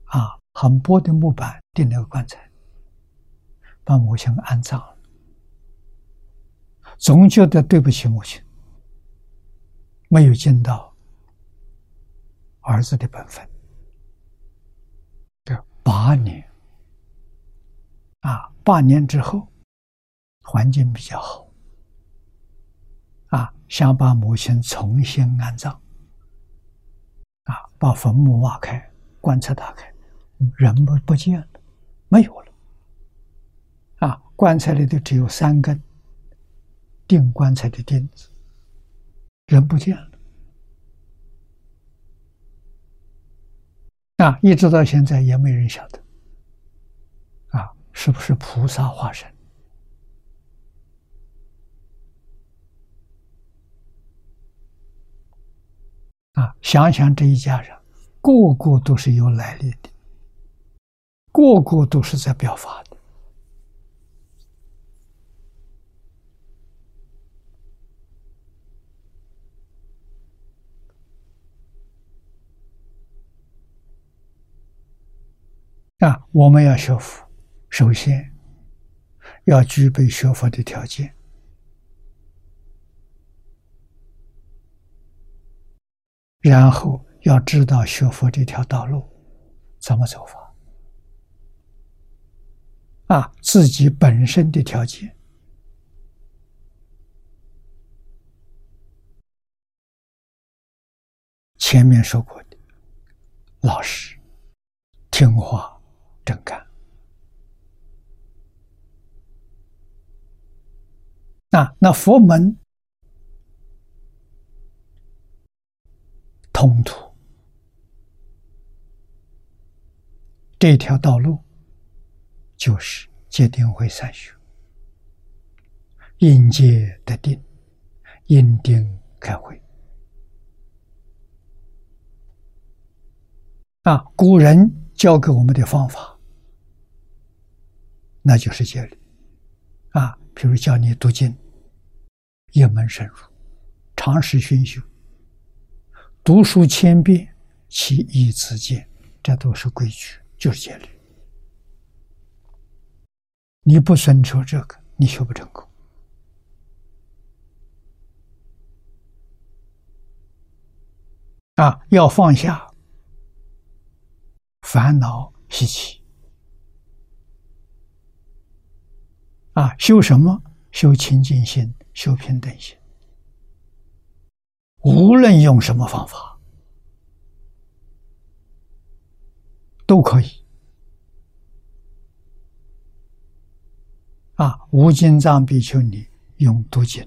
啊，很薄的木板钉了个棺材，把母亲安葬了。总觉得对不起母亲。没有尽到儿子的本分，这八年啊，八年之后环境比较好啊，想把母亲重新安葬啊，把坟墓挖开，棺材打开，人不不见了，没有了啊，棺材里头只有三根钉棺材的钉子。人不见了，啊，一直到现在也没人晓得，啊，是不是菩萨化身？啊，想想这一家人，个个都是有来历的，个个都是在表法的。啊，我们要学佛，首先要具备学佛的条件，然后要知道学佛这条道路怎么走法。啊，自己本身的条件，前面说过的，老实、听话、正干。那那佛门通途这条道路。就是戒定慧三学，因戒得定，因定开慧。啊，古人教给我们的方法，那就是戒律。啊，比如教你读经，一门深入，长时熏修，读书千遍，其义自见，这都是规矩，就是戒律。你不遵守这个，你修不成功。啊，要放下烦恼习气。啊，修什么？修清净心，修平等心。无论用什么方法，都可以。啊，无尽藏比丘尼用读经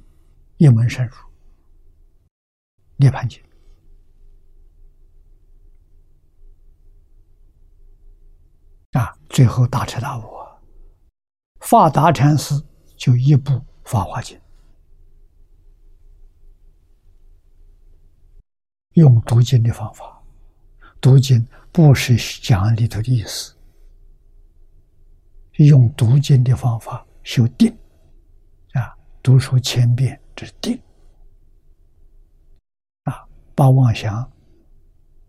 一门深入，涅盘经啊，最后大彻大悟法！达禅师就一部《法华经》，用读经的方法，读经不是讲里头的意思，用读经的方法。修定，啊，读书千遍这是定，啊，把妄想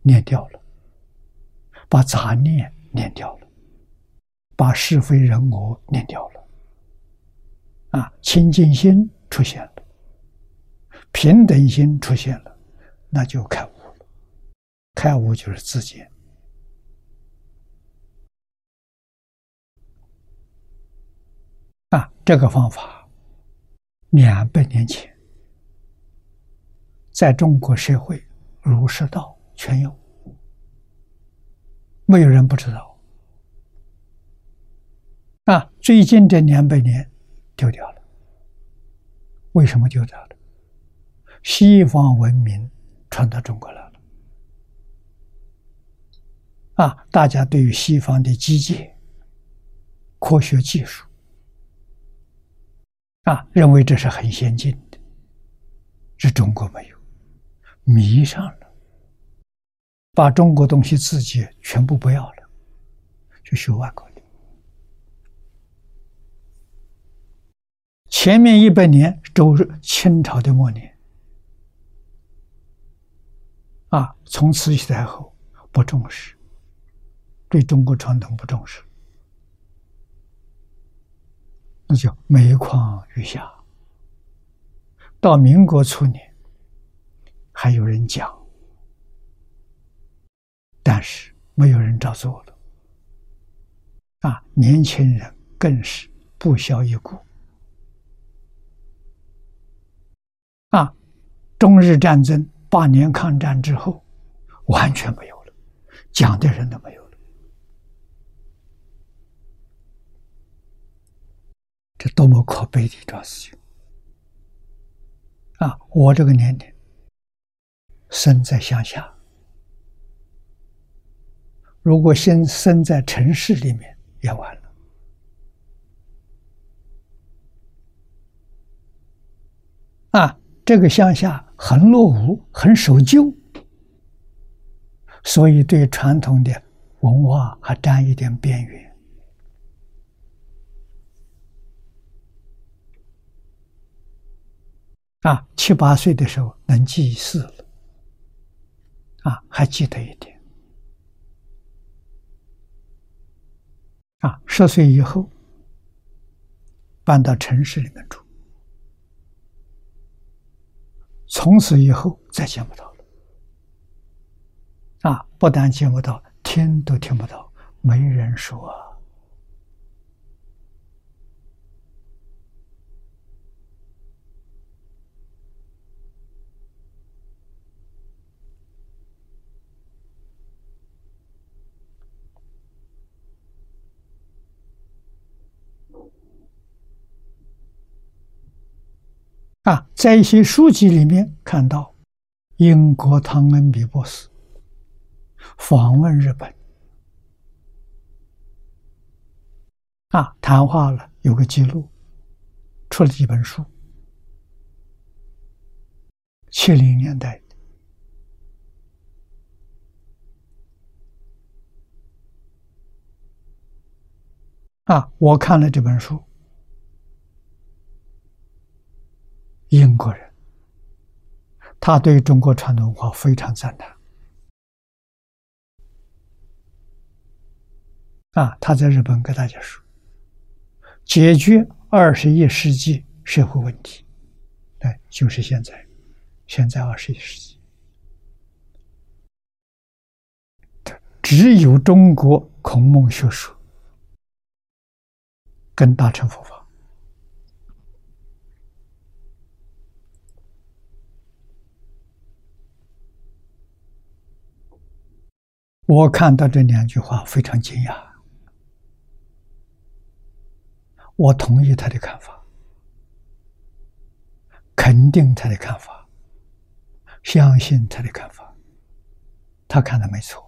念掉了，把杂念念掉了，把是非人我念掉了，啊，清净心出现了，平等心出现了，那就开悟了，开悟就是自见。啊，这个方法两百年前在中国社会儒释道全有，没有人不知道。啊，最近这两百年丢掉了，为什么丢掉了？西方文明传到中国来了，啊，大家对于西方的机械、科学技术。啊，认为这是很先进的，是中国没有，迷上了，把中国东西自己全部不要了，就学外国的。前面一百年周日清朝的末年，啊，从慈禧太后不重视，对中国传统不重视。那叫每况愈下。到民国初年，还有人讲，但是没有人照做了。啊，年轻人更是不消一顾。啊，中日战争、八年抗战之后，完全没有了，讲的人都没有了。这多么可悲的一桩事情！啊，我这个年龄，生在乡下，如果先生在城市里面，也完了。啊，这个乡下很落伍，很守旧，所以对传统的文化还沾一点边缘。啊，七八岁的时候能记事了，啊，还记得一点。啊，十岁以后搬到城市里面住，从此以后再见不到了。啊，不但见不到，听都听不到，没人说。啊，在一些书籍里面看到，英国汤恩比博士访问日本，啊，谈话了，有个记录，出了几本书，七零年代，啊，我看了这本书。英国人，他对中国传统文化非常赞叹。啊，他在日本跟大家说，解决二十一世纪社会问题，哎，就是现在，现在二十一世纪，只有中国孔孟学说跟大乘佛法。我看到这两句话非常惊讶，我同意他的看法，肯定他的看法，相信他的看法，他看的没错。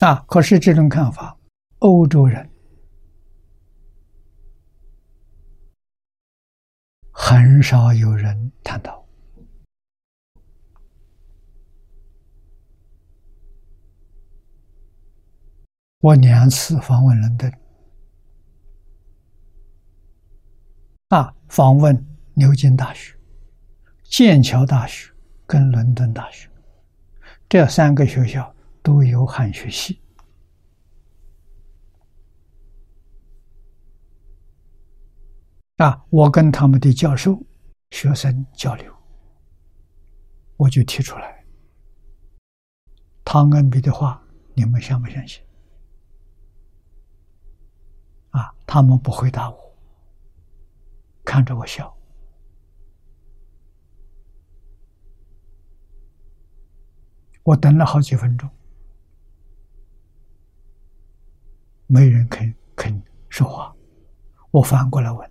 啊，可是这种看法，欧洲人很少有人谈到。我两次访问伦敦，啊，访问牛津大学、剑桥大学跟伦敦大学，这三个学校都有汉学系，啊，我跟他们的教授、学生交流，我就提出来，汤恩比的话，你们相不相信？啊！他们不回答我，看着我笑。我等了好几分钟，没人肯肯说话。我反过来问：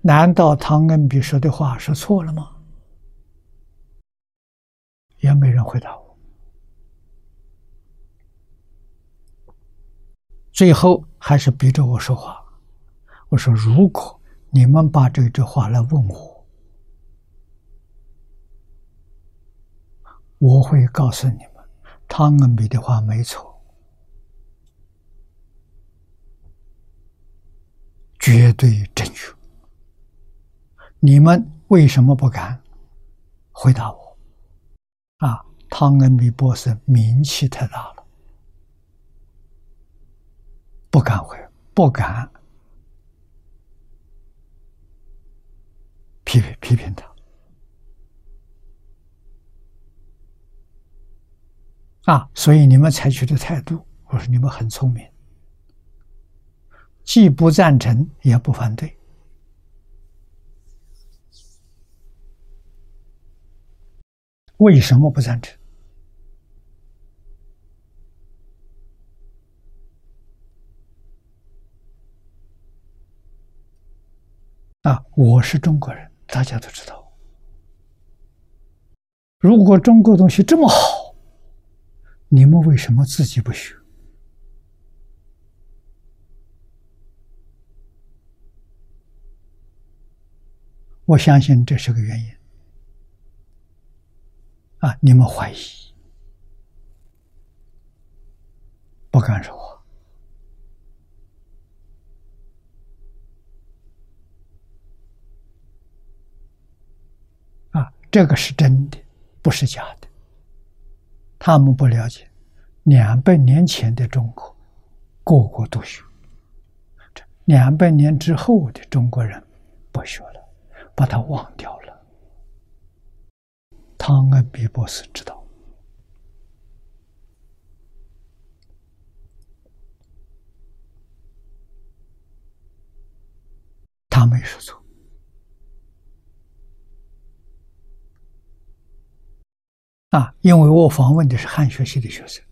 难道唐恩比说的话是错了吗？也没人回答我。最后还是逼着我说话。我说：“如果你们把这句话来问我，我会告诉你们，汤恩比的话没错，绝对正确。你们为什么不敢回答我？啊，汤恩比博士名气太大了。”不敢回，不敢批评批评他啊！所以你们采取的态度，我说你们很聪明，既不赞成也不反对。为什么不赞成？啊，我是中国人，大家都知道。如果中国东西这么好，你们为什么自己不学？我相信这是个原因。啊，你们怀疑，不敢说话。这个是真的，不是假的。他们不了解两百年前的中国个个都学。这两百年之后的中国人不学了，把它忘掉了。汤恩比博士知道，他没说错。啊，因为我访问的是汉学系的学生，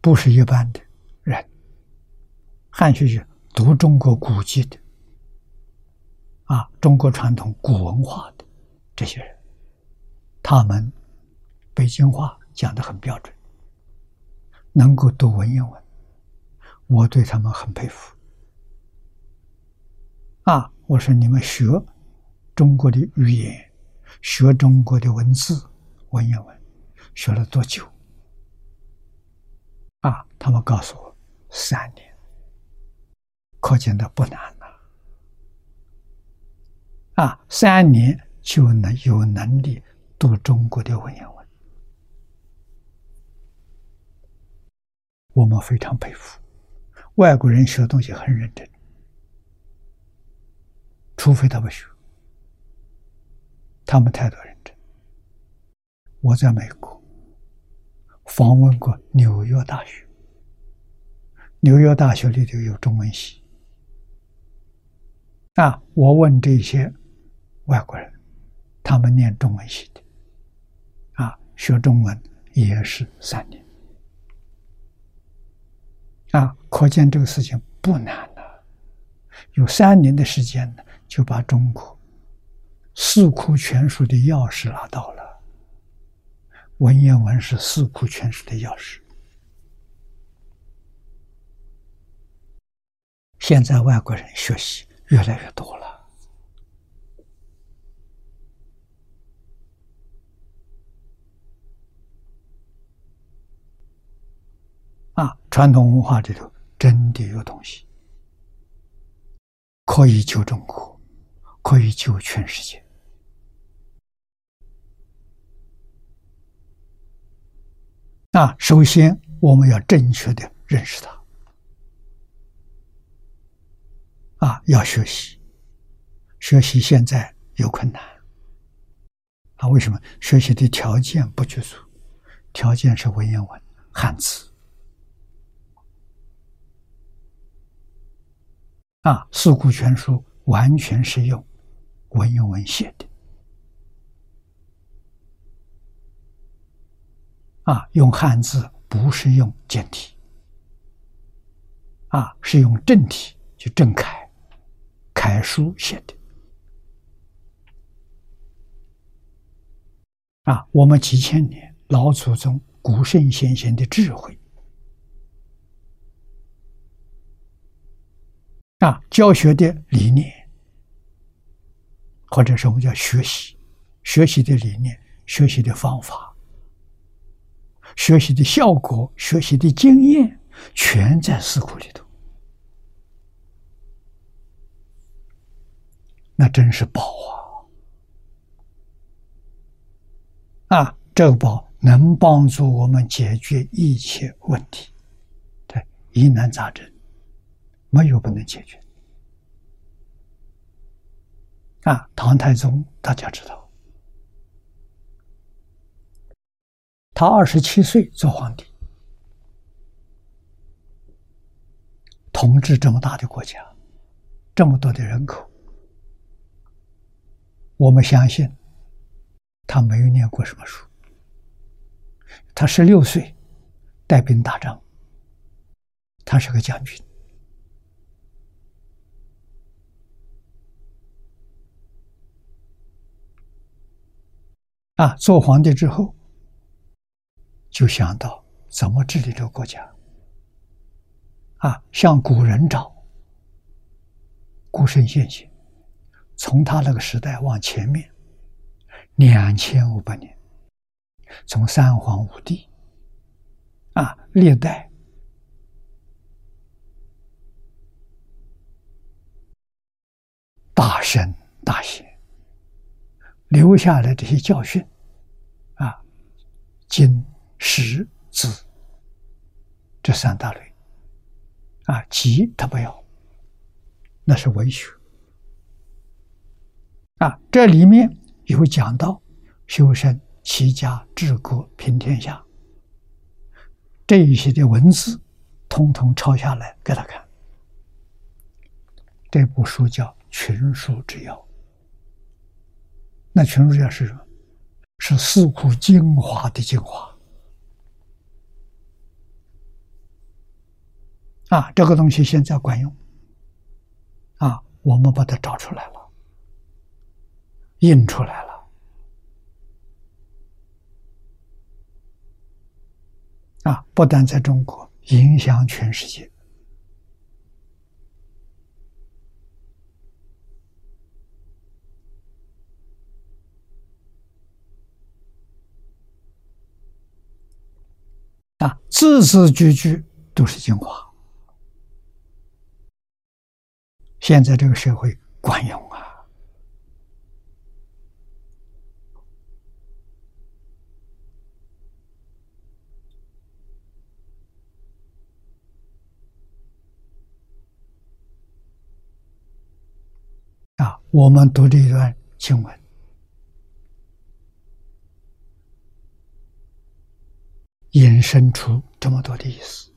不是一般的人。汉学系读中国古籍的，啊，中国传统古文化的这些人，他们北京话讲的很标准，能够读文言文，我对他们很佩服。啊，我说你们学中国的语言。学中国的文字文言文，学了多久？啊，他们告诉我三年，可见的不难了。啊，三年就能有能力读中国的文言文，我们非常佩服。外国人学东西很认真，除非他不学。他们态度认真。我在美国访问过纽约大学，纽约大学里头有中文系。啊，我问这些外国人，他们念中文系的，啊，学中文也是三年。啊，可见这个事情不难了，有三年的时间呢，就把中国。四库全书的钥匙拿到了，文言文是四库全书的钥匙。现在外国人学习越来越多了，啊，传统文化里头真的有东西，可以救中国，可以救全世界。啊，首先我们要正确的认识它，啊，要学习，学习现在有困难，啊，为什么？学习的条件不具足，条件是文言文、汉字，啊，《四库全书》完全是用文言文写的。啊，用汉字不是用简体，啊，是用正体，就正楷，楷书写的。啊，我们几千年老祖宗古圣先贤的智慧，啊，教学的理念，或者说我们叫学习，学习的理念，学习的方法。学习的效果、学习的经验，全在四库里头。那真是宝啊！啊，这个宝能帮助我们解决一切问题，对疑难杂症，没有不能解决。啊，唐太宗大家知道。他二十七岁做皇帝，统治这么大的国家，这么多的人口，我们相信他没有念过什么书。他十六岁带兵打仗，他是个将军啊。做皇帝之后。就想到怎么治理这个国家，啊，向古人找，古圣先贤，从他那个时代往前面两千五百年，从三皇五帝，啊，历代大神大贤留下来这些教训，啊，经。识字这三大类，啊，急他不要，那是文学。啊，这里面有讲到修身、齐家、治国、平天下这一些的文字，通通抄下来给他看。这部书叫《群书之要》，那《群书之要》是什么？是四库精华的精华。啊，这个东西现在管用。啊，我们把它找出来了，印出来了。啊，不但在中国，影响全世界。啊，字字句句都是精华。现在这个社会管用啊！啊，我们读这一段经文，引申出这么多的意思。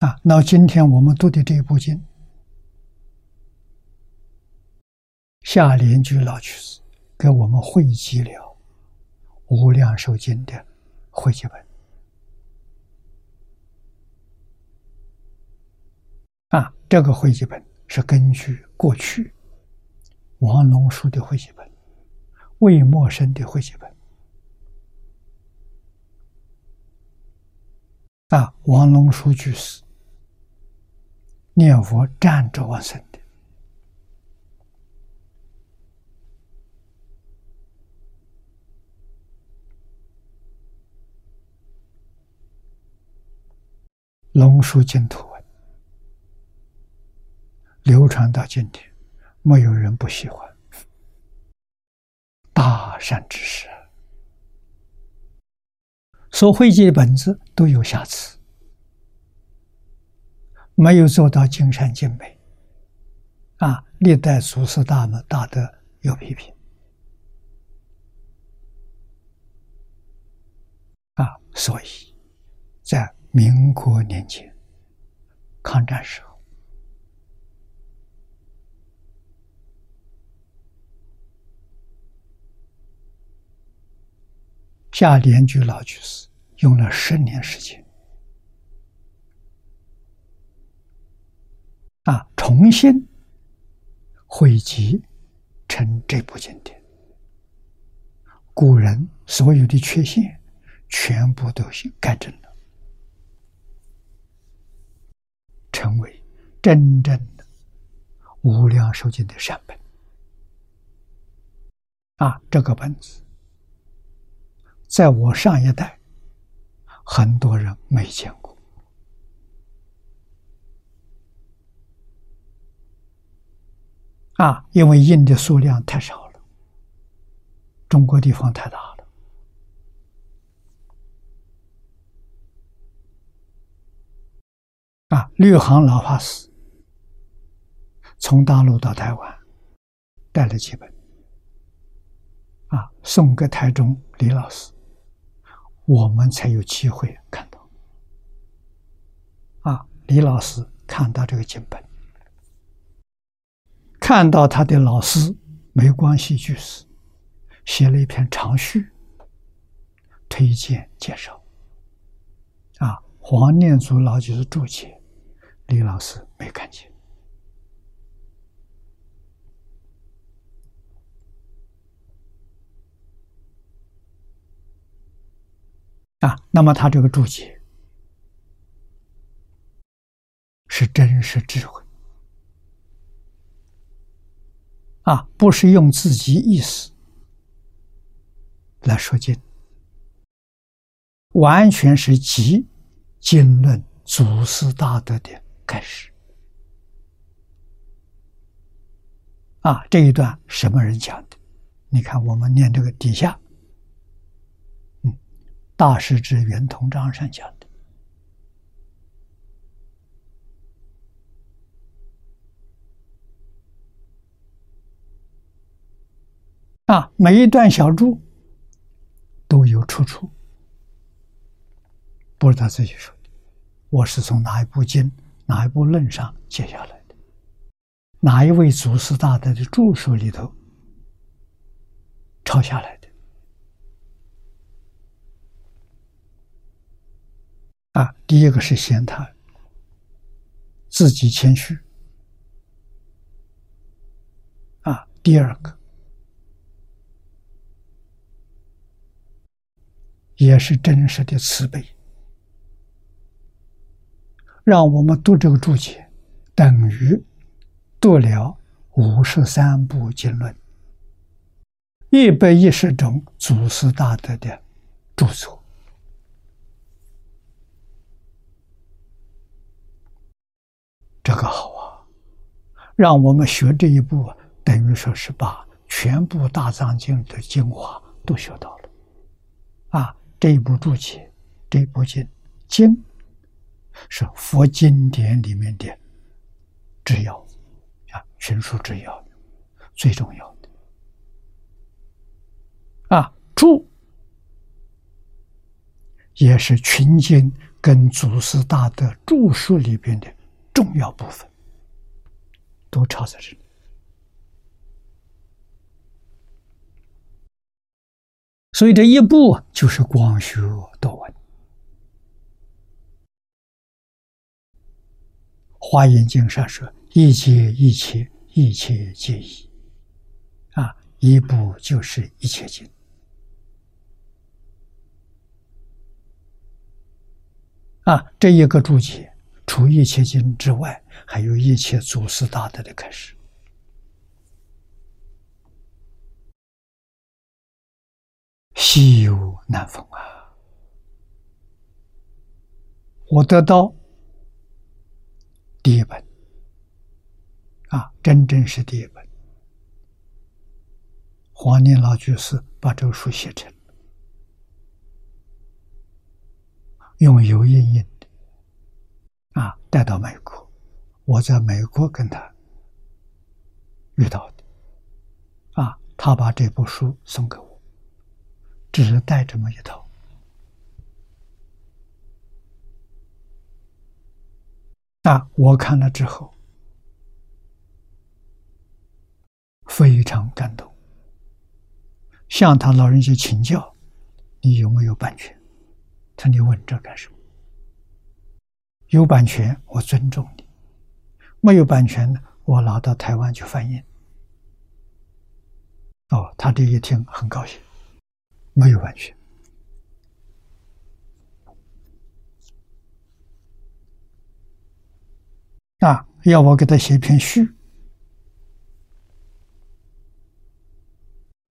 啊，那今天我们读的这一部经，下联句老居士给我们汇集了《无量寿经》的汇集本。啊，这个汇集本是根据过去王龙书的汇集本、魏默生的汇集本。啊，王龙书居士。念佛站着往生的，龙树净土文流传到今天，没有人不喜欢。大善之事，所汇集的本子都有瑕疵。没有做到尽善尽美，啊！历代祖师大们大德有批评，啊！所以，在民国年间，抗战时候，夏联居老居士用了十年时间。啊！重新汇集成这部经典，古人所有的缺陷全部都改正了，成为真正的无量寿经的善本。啊，这个本子，在我上一代，很多人没见过。啊，因为印的数量太少了，中国地方太大了。啊，绿行老法师从大陆到台湾带了几本，啊，送给台中李老师，我们才有机会看到。啊，李老师看到这个经本。看到他的老师梅光系居士写了一篇长序，推荐介绍。啊，黄念祖老居士注解，李老师没看见。啊，那么他这个注解是真实智慧。啊，不是用自己意思来说经，完全是集经论祖师大德的开始。啊，这一段什么人讲的？你看，我们念这个底下，嗯，《大师之圆通章》上讲的。啊，每一段小注都有出处，不是他自己说的，我是从哪一部经、哪一部论上接下来的，哪一位祖师大德的著述里头抄下来的。啊，第一个是闲谈，自己谦虚。啊，第二个。也是真实的慈悲，让我们读这个注解，等于读了五十三部经论，一百一十种祖师大德的著作，这个好啊！让我们学这一部，等于说是把全部大藏经的精华都学到了，这部注解，这部经，经是佛经典里面的制要啊，群书制要最重要的啊，注也是群经跟祖师大德著述里边的重要部分，都抄在这里。所以这一步就是光学多闻，《华严经》上说：“一切一切，一切皆一。”啊，一步就是一切经。啊，这一个注解，除一切经之外，还有一切祖师大德的开始。稀有难逢啊！我得到第一本啊，真正是第一本。黄念老居士把这个书写成，用油印印的啊，带到美国。我在美国跟他遇到的啊，他把这部书送给我。只是带这么一套那！我看了之后非常感动，向他老人家请教：“你有没有版权？”他你问这干什么？有版权，我尊重你；没有版权呢，我拿到台湾去翻译。哦，他这一听很高兴。没有完全啊！要我给他写一篇序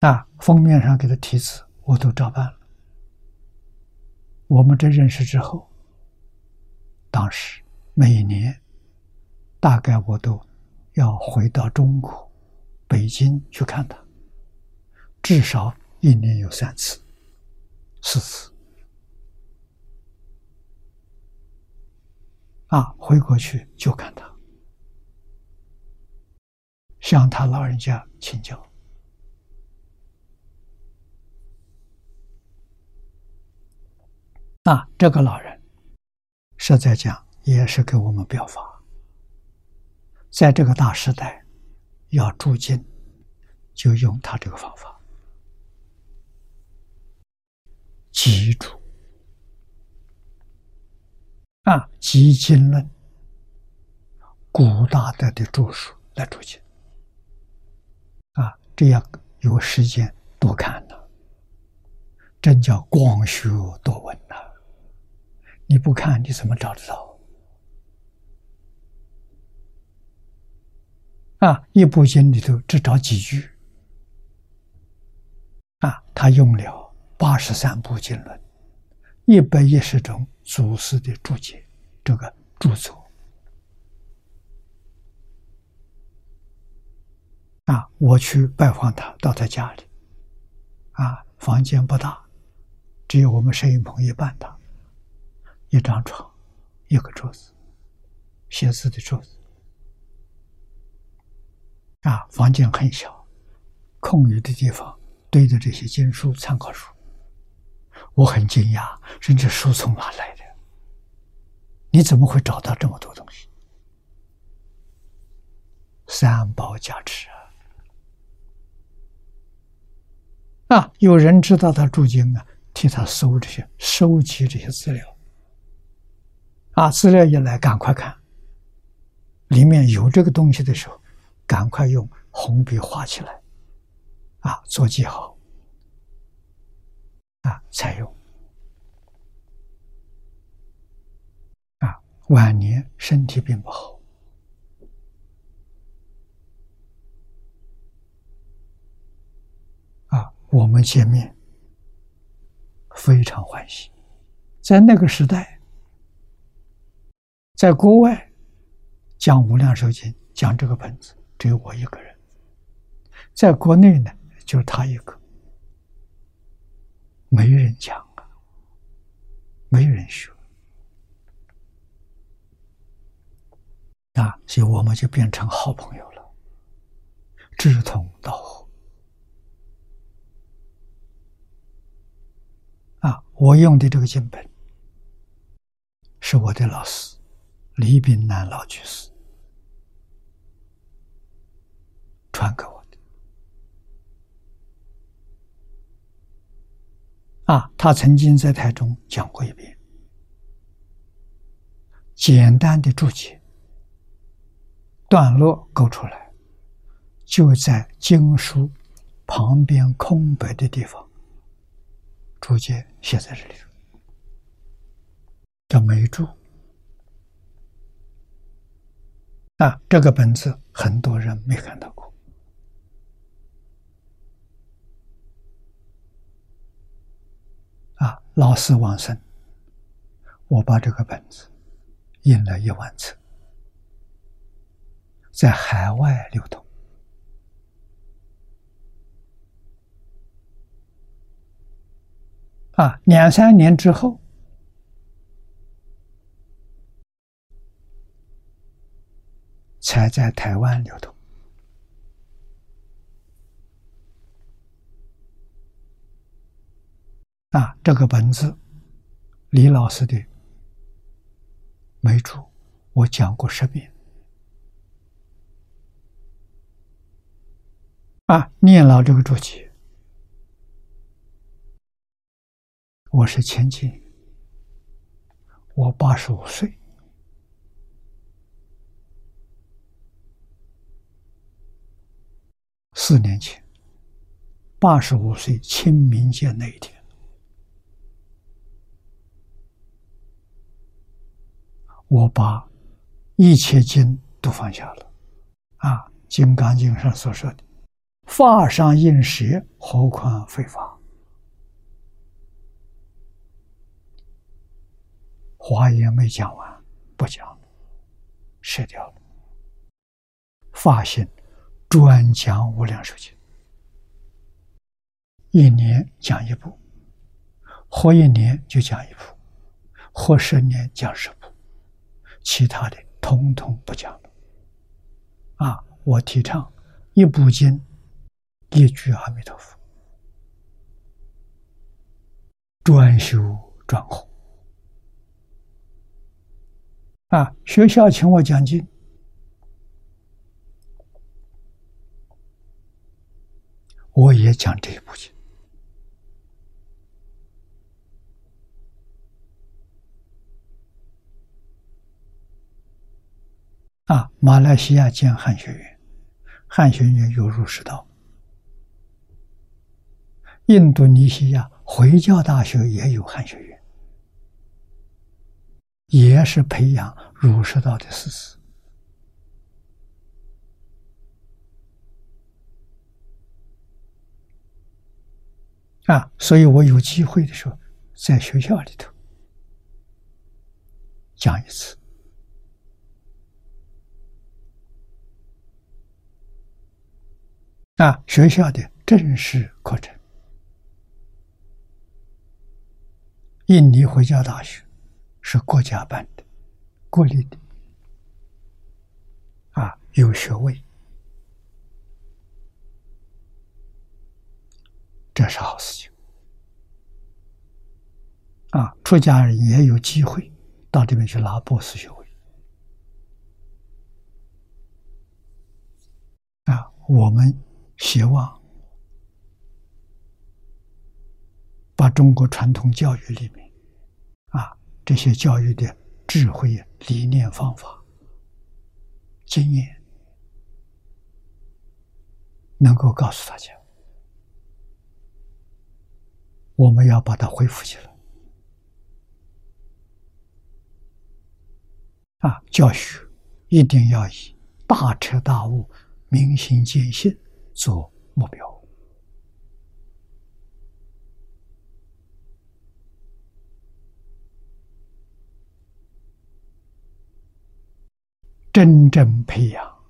啊，封面上给他题字，我都照办了。我们这认识之后，当时每年大概我都要回到中国北京去看他，至少。一年有三次、四次，啊，回过去就看他，向他老人家请教。啊，这个老人实在讲也是给我们表法，在这个大时代要住进，就用他这个方法。基础啊，《集经论》古大德的著述来读经啊，这样有时间多看呢，真叫光学多闻呐！你不看你怎么找得到？啊，一部经里头只找几句啊，他用了。八十三部经论，一百一十种祖师的注解，这个著作啊，我去拜访他，到他家里，啊，房间不大，只有我们摄影棚一半大，一张床，一个桌子，写字的桌子，啊，房间很小，空余的地方堆着这些经书、参考书，我很惊讶，人这书从哪来的？你怎么会找到这么多东西？三宝加持啊！啊，有人知道他住经啊，替他搜这些、收集这些资料。啊，资料一来，赶快看，里面有这个东西的时候，赶快用红笔画起来，啊，做记号，啊，采用。啊，晚年身体并不好啊。我们见面非常欢喜，在那个时代，在国外讲《无量寿经》讲这个本子只有我一个人，在国内呢就是他一个，没人讲啊，没人学啊，所以我们就变成好朋友了，志同道合啊。我用的这个经本是我的老师李炳南老居士传给我的。啊，他曾经在台中讲过一遍，简单的注解，段落勾出来，就在经书旁边空白的地方。注解写在这里，叫梅注。啊，这个本子很多人没看到过。啊，老师往生，我把这个本子印了一万册，在海外流通。啊，两三年之后，才在台湾流通。啊，这个本子，李老师的没注，我讲过十遍。啊，念了这个注解。我是前进，我八十五岁，四年前，八十五岁清明节那一天，我把一切经都放下了。啊，《金刚经》上所说的“法上应舍，何况非法”。华严没讲完，不讲了，舍掉了。发心专讲无量寿经，一年讲一部，活一年就讲一部，活十年讲十部，其他的通通不讲了。啊，我提倡一部经一句阿弥陀佛，专修专弘。啊！学校请我讲经，我也讲这一部经。啊，马来西亚建汉学院，汉学院有儒释道；印度尼西亚回教大学也有汉学院。也是培养儒释道的事实啊，所以我有机会的时候，在学校里头讲一次啊，学校的正式课程，印尼回教大学是国家办的，国立的，啊，有学位，这是好事情。啊，出家人也有机会到这边去拿博士学位。啊，我们希望把中国传统教育里面啊这些教育的智慧、理念、方法、经验，能够告诉大家，我们要把它恢复起来。啊，教学一定要以大彻大悟、明心见性做目标，真正培养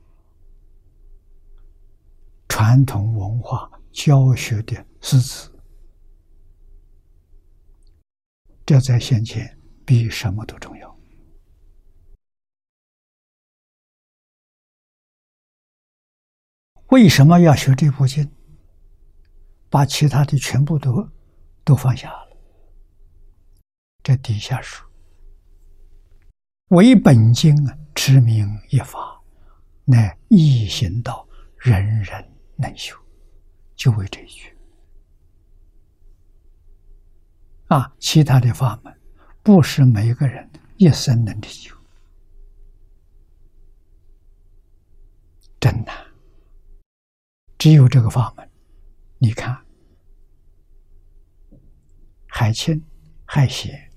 传统文化教学的师资，这在先前比什么都重要。为什么要学这部经？把其他的全部都都放下了。这底下说：“为本经啊，持名一法，乃易行道，人人能修。”就为这一句啊，其他的法门不是每个人一生能成就，真难。只有这个法门，你看，海清、海贤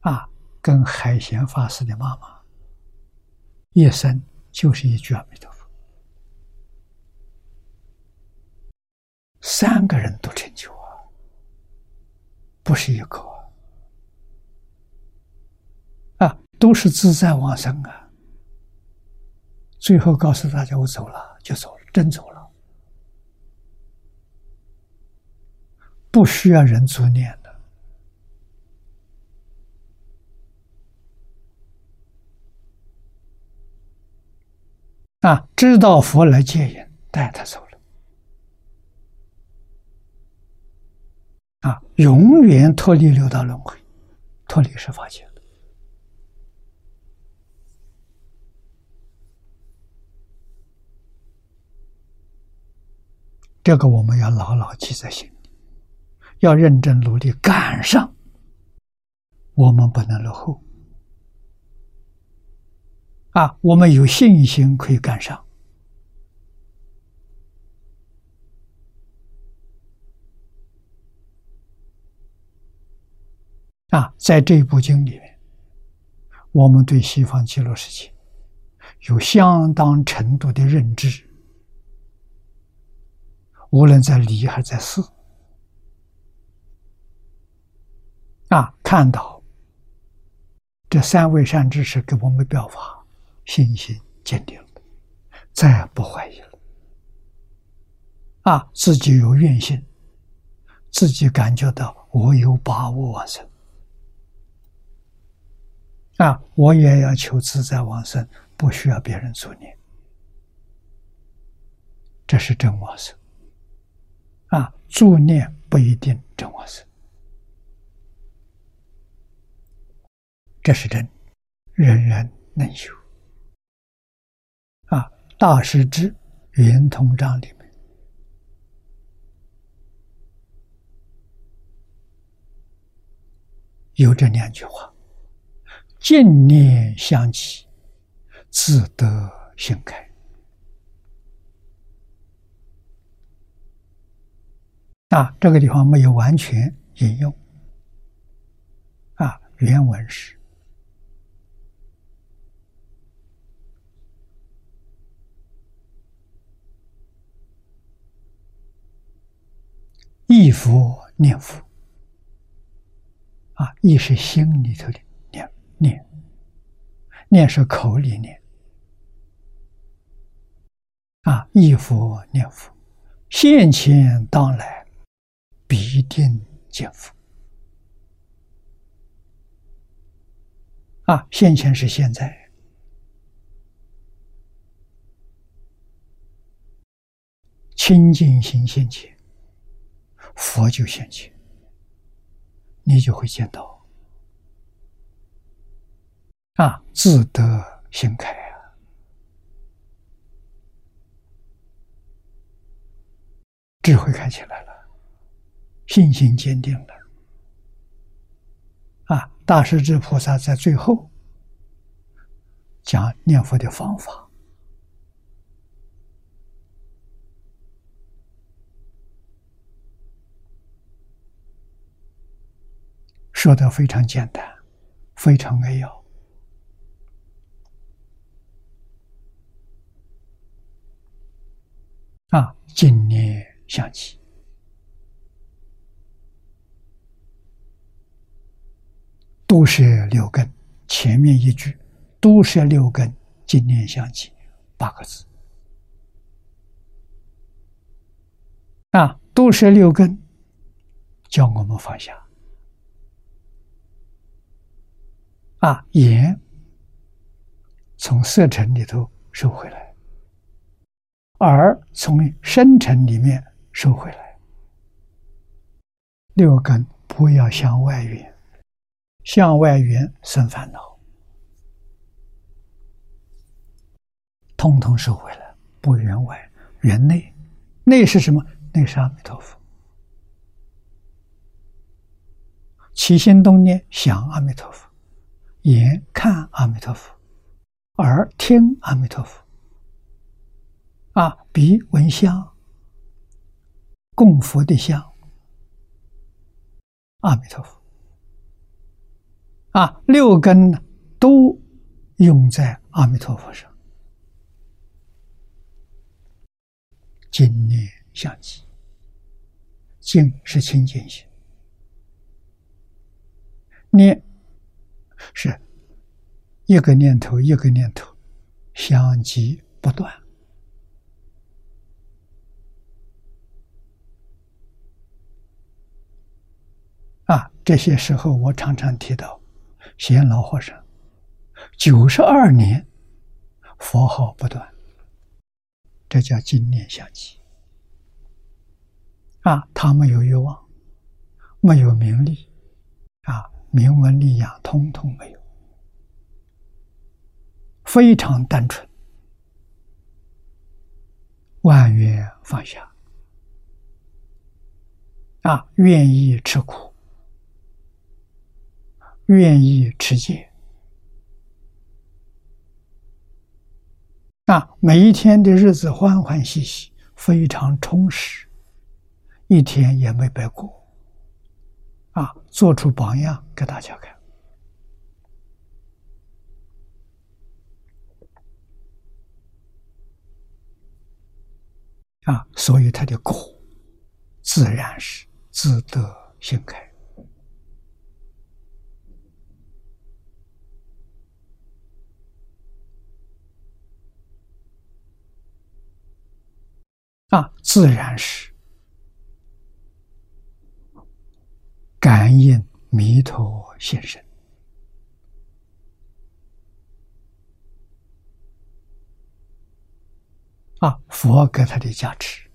啊，跟海贤法师的妈妈一生就是一句阿弥陀佛，三个人都成就啊，不是一个啊，都是自在往生啊。最后告诉大家：“我走了，就走了，真走了。”不需要人助念的啊！知道佛来接引，带他走了啊！永远脱离六道轮回，脱离十法界这个我们要牢牢记在心。要认真努力赶上，我们不能落后啊！我们有信心可以赶上啊！在这一部经里面，我们对西方极乐世界有相当程度的认知，无论在理还是在事。啊，看到这三位善知识给我们表法，信心坚定了，再也不怀疑了。啊，自己有愿心，自己感觉到我有把握往生。啊，我也要求自在往生，不需要别人助念，这是真往生。啊，助念不一定真往生。这是真，人人能修。啊，《大师之圆通章》里面有这两句话：“净念相起，自得心开。”啊，这个地方没有完全引用。啊，原文是。忆佛念佛，啊，忆是心里头的念念，念是口里念，啊，忆佛念佛，现前当来，必定见福。啊，现前是现在，清净心现前，佛就现前，你就会见到。啊，自得心开啊，智慧开起来了，信心坚定了。啊，大势至菩萨在最后讲念佛的方法，说的非常简单，非常扼要。啊，今年相起。都是六根，前面一句都是六根，今年相起，八个字啊，都是六根，叫我们放下啊，眼从色尘里头收回来，耳从深尘里面收回来，六根不要向外缘。向外缘生烦恼，通通收回来，不缘外，缘内。内是什么？内是阿弥陀佛。起心动念想阿弥陀佛，眼看阿弥陀佛，耳听阿弥陀佛，啊，鼻闻香，供佛的香，阿弥陀佛。啊，六根呢，都用在阿弥陀佛上，净念相继。净是清净心，念是一个念头一个念头相继不断。啊，这些时候我常常提到。贤老和尚九十二年佛号不断，这叫经念相继啊！他没有欲望，没有名利啊，名闻利养通通没有，非常单纯，万缘放下。啊，愿意吃苦。愿意持戒。啊，每一天的日子欢欢喜喜，非常充实，一天也没白过！做出榜样给大家看啊，所以他的果自然是自得心开。啊，自然是感应弥陀现身。啊，佛给他的加持，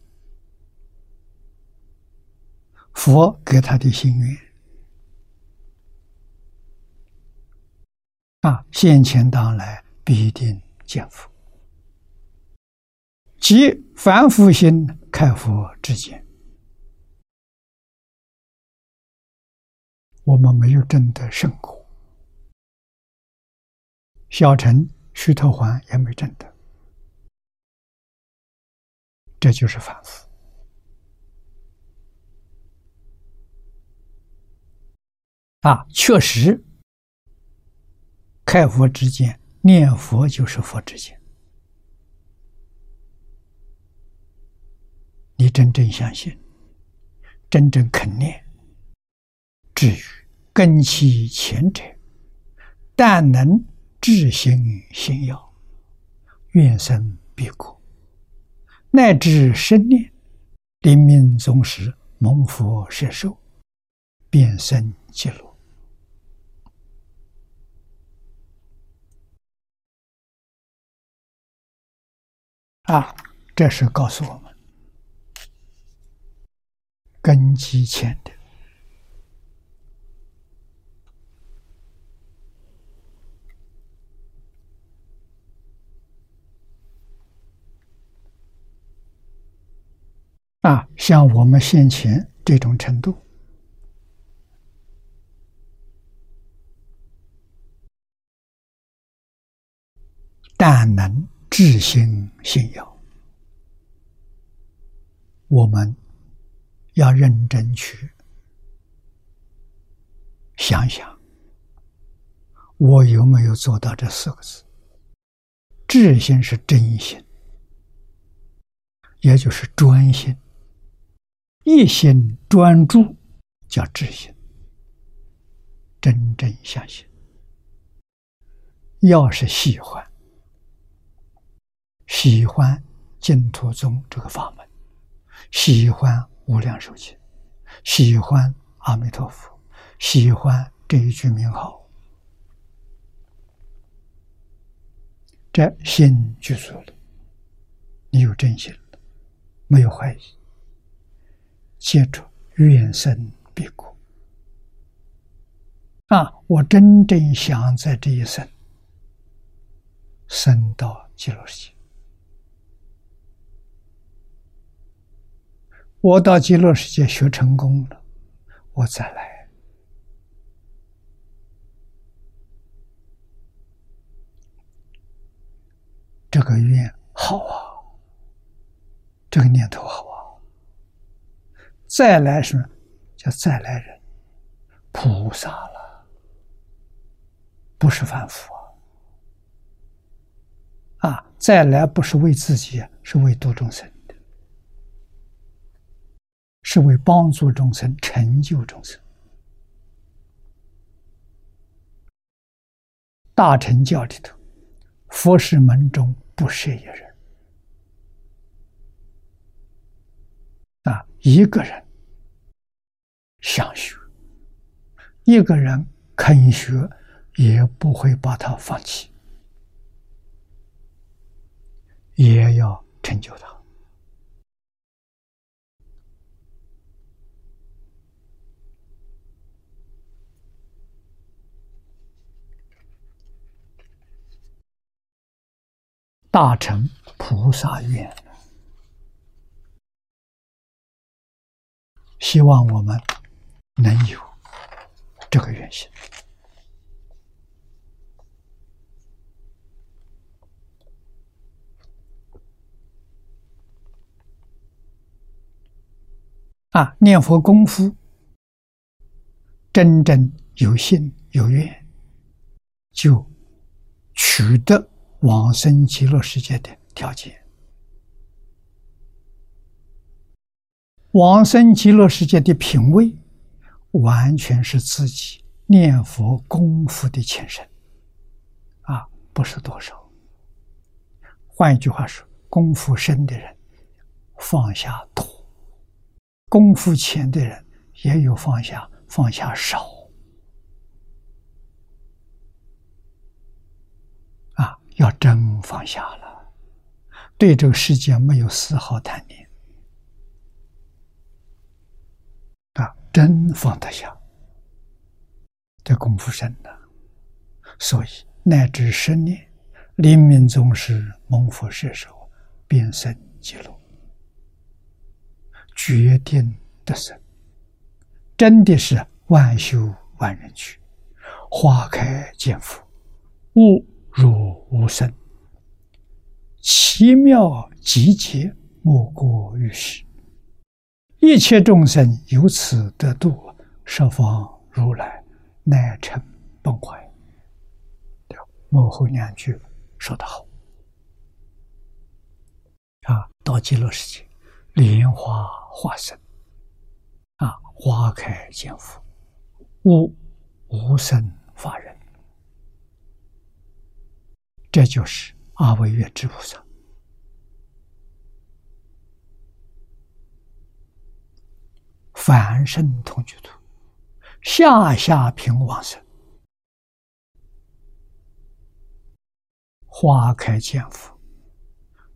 佛给他的心愿。啊，现前当来必定见佛。即凡夫心开佛之见，我们没有真的圣果。小乘须陀环也没真的，这就是凡夫啊！确实，开佛之见，念佛就是佛之见。你真正相信，真正肯念，至于根其前者，但能至行心要，愿生必果，乃至生念，临命终时，蒙佛摄受，变身极乐。啊，这是告诉我们根基浅的啊，像我们先前这种程度，但能。至心信仰，我们要认真去想想，我有没有做到这四个字？至心是真心，也就是专心，一心专注叫至心，真正相信。要是喜欢。喜欢净土宗这个法门，喜欢无量寿经，喜欢阿弥陀佛，喜欢这一句名号，这心具足了，你有真心了，没有怀疑，接着愿生必果。啊，我真正想在这一生升到极乐世界。我到极乐世界学成功了，我再来。这个愿好啊，这个念头好。再来是叫再来人，菩萨了，不是凡夫啊。啊，再来不是为自己，是为度众生。是为帮助众生、成就众生。大乘教里头，佛是门中不设一人啊，一个人想学，一个人肯学，也不会把他放弃，也要成就他。大乘菩萨愿，希望我们能有这个愿心啊！念佛功夫真正有心有愿，就取得。往生极乐世界的条件，往生极乐世界的品位，完全是自己念佛功夫的前身，啊，不是多少。换一句话说，功夫深的人放下多，功夫浅的人也有放下，放下少。要真放下了，对这个世界没有丝毫贪念，啊，真放得下，这功夫深的，所以乃至十年，临命终时蒙佛摄受，变生极乐，决定得生，真的是万修万人去，花开见佛，悟。入无生，奇妙极节莫过于世。一切众生由此得度，十方如来乃成崩坏。幕后两句说得好啊！到极乐世界，莲花化身啊，花开见佛，无无生法忍。这就是阿惟越之菩萨凡圣同居土，下下平往生，花开见佛，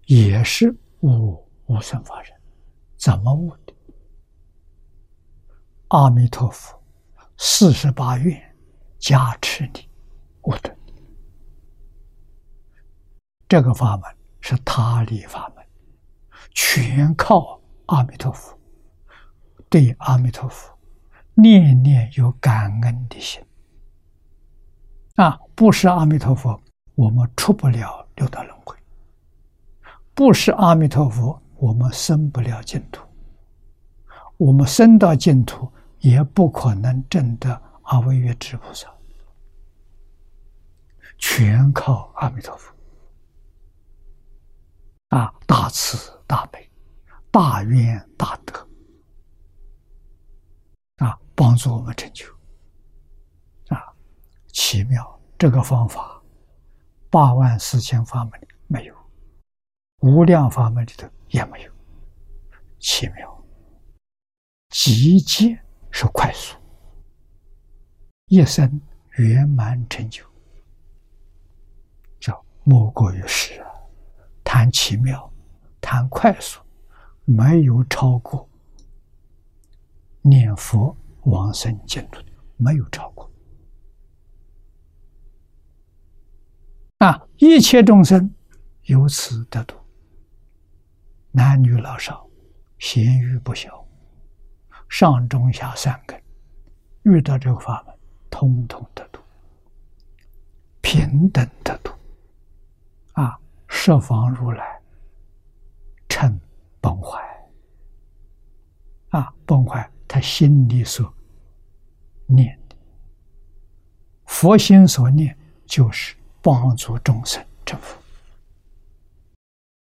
也是悟无生法忍，怎么悟的？阿弥陀佛，四十八愿加持你悟的。这个法门是他力法门，全靠阿弥陀佛。对阿弥陀佛，念念有感恩的心啊！不是阿弥陀佛，我们出不了六道轮回；不是阿弥陀佛，我们生不了净土。我们生到净土，也不可能证得阿惟越致菩萨。全靠阿弥陀佛。啊，大慈大悲，大愿大德，帮助我们成就，啊，奇妙！这个方法，八万四千法门里没有，无量法门里头也没有，奇妙，极简是快速，一生圆满成就，叫莫过于世啊。谈奇妙，谈快速，没有超过。念佛往生净土，没有超过。啊，一切众生由此得度，男女老少，咸愚不小，上中下三根，遇到这个法门，通通得度，平等得度。啊。设防如来，称崩坏啊！崩坏，他心里所念的佛心所念，就是帮助众生成佛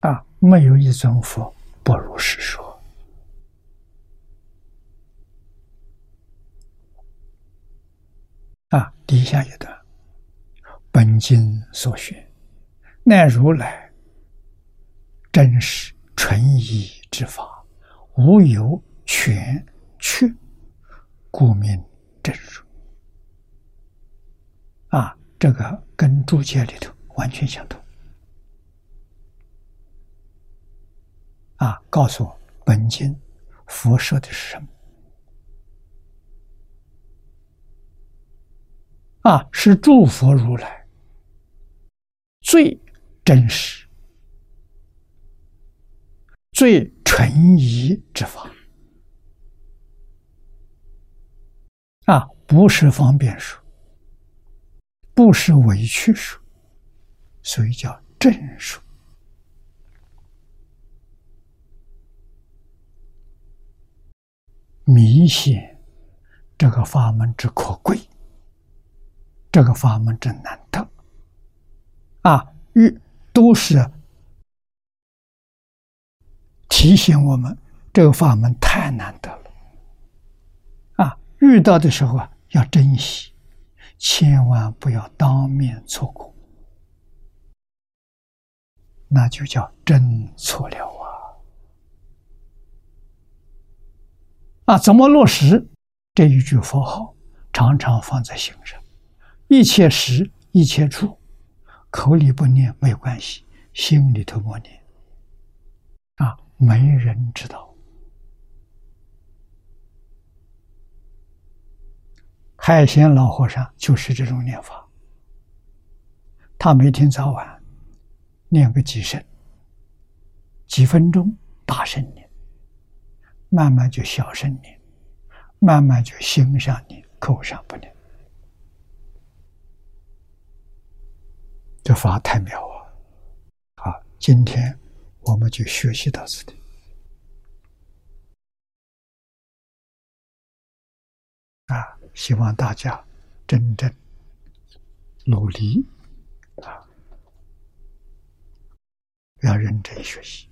啊！没有一尊佛不如是说啊！底下一段，本经所学。乃如来真实纯一之法，无有全去，故名真如。啊，这个跟注解里头完全相同。啊，告诉我本经佛说的是什么？啊，是诸佛如来最。真实、最纯一之法啊，不是方便说，不是委屈说，所以叫正说。明显这个法门之可贵，这个法门之难得啊！与都是提醒我们，这个法门太难得！遇到的时候啊，要珍惜，千万不要当面错过，那就叫真错了啊！啊，怎么落实这一句佛号？常常放在心上，一切时，一切处。口里不念没有关系，心里头默念，啊，没人知道。海贤老和尚就是这种念法，他每天早晚念个几声，几分钟大声念，慢慢就小声念，慢慢就心上念，口上不念。这法太妙啊！好，今天我们就学习到此地希望大家真正努力啊，要认真学习。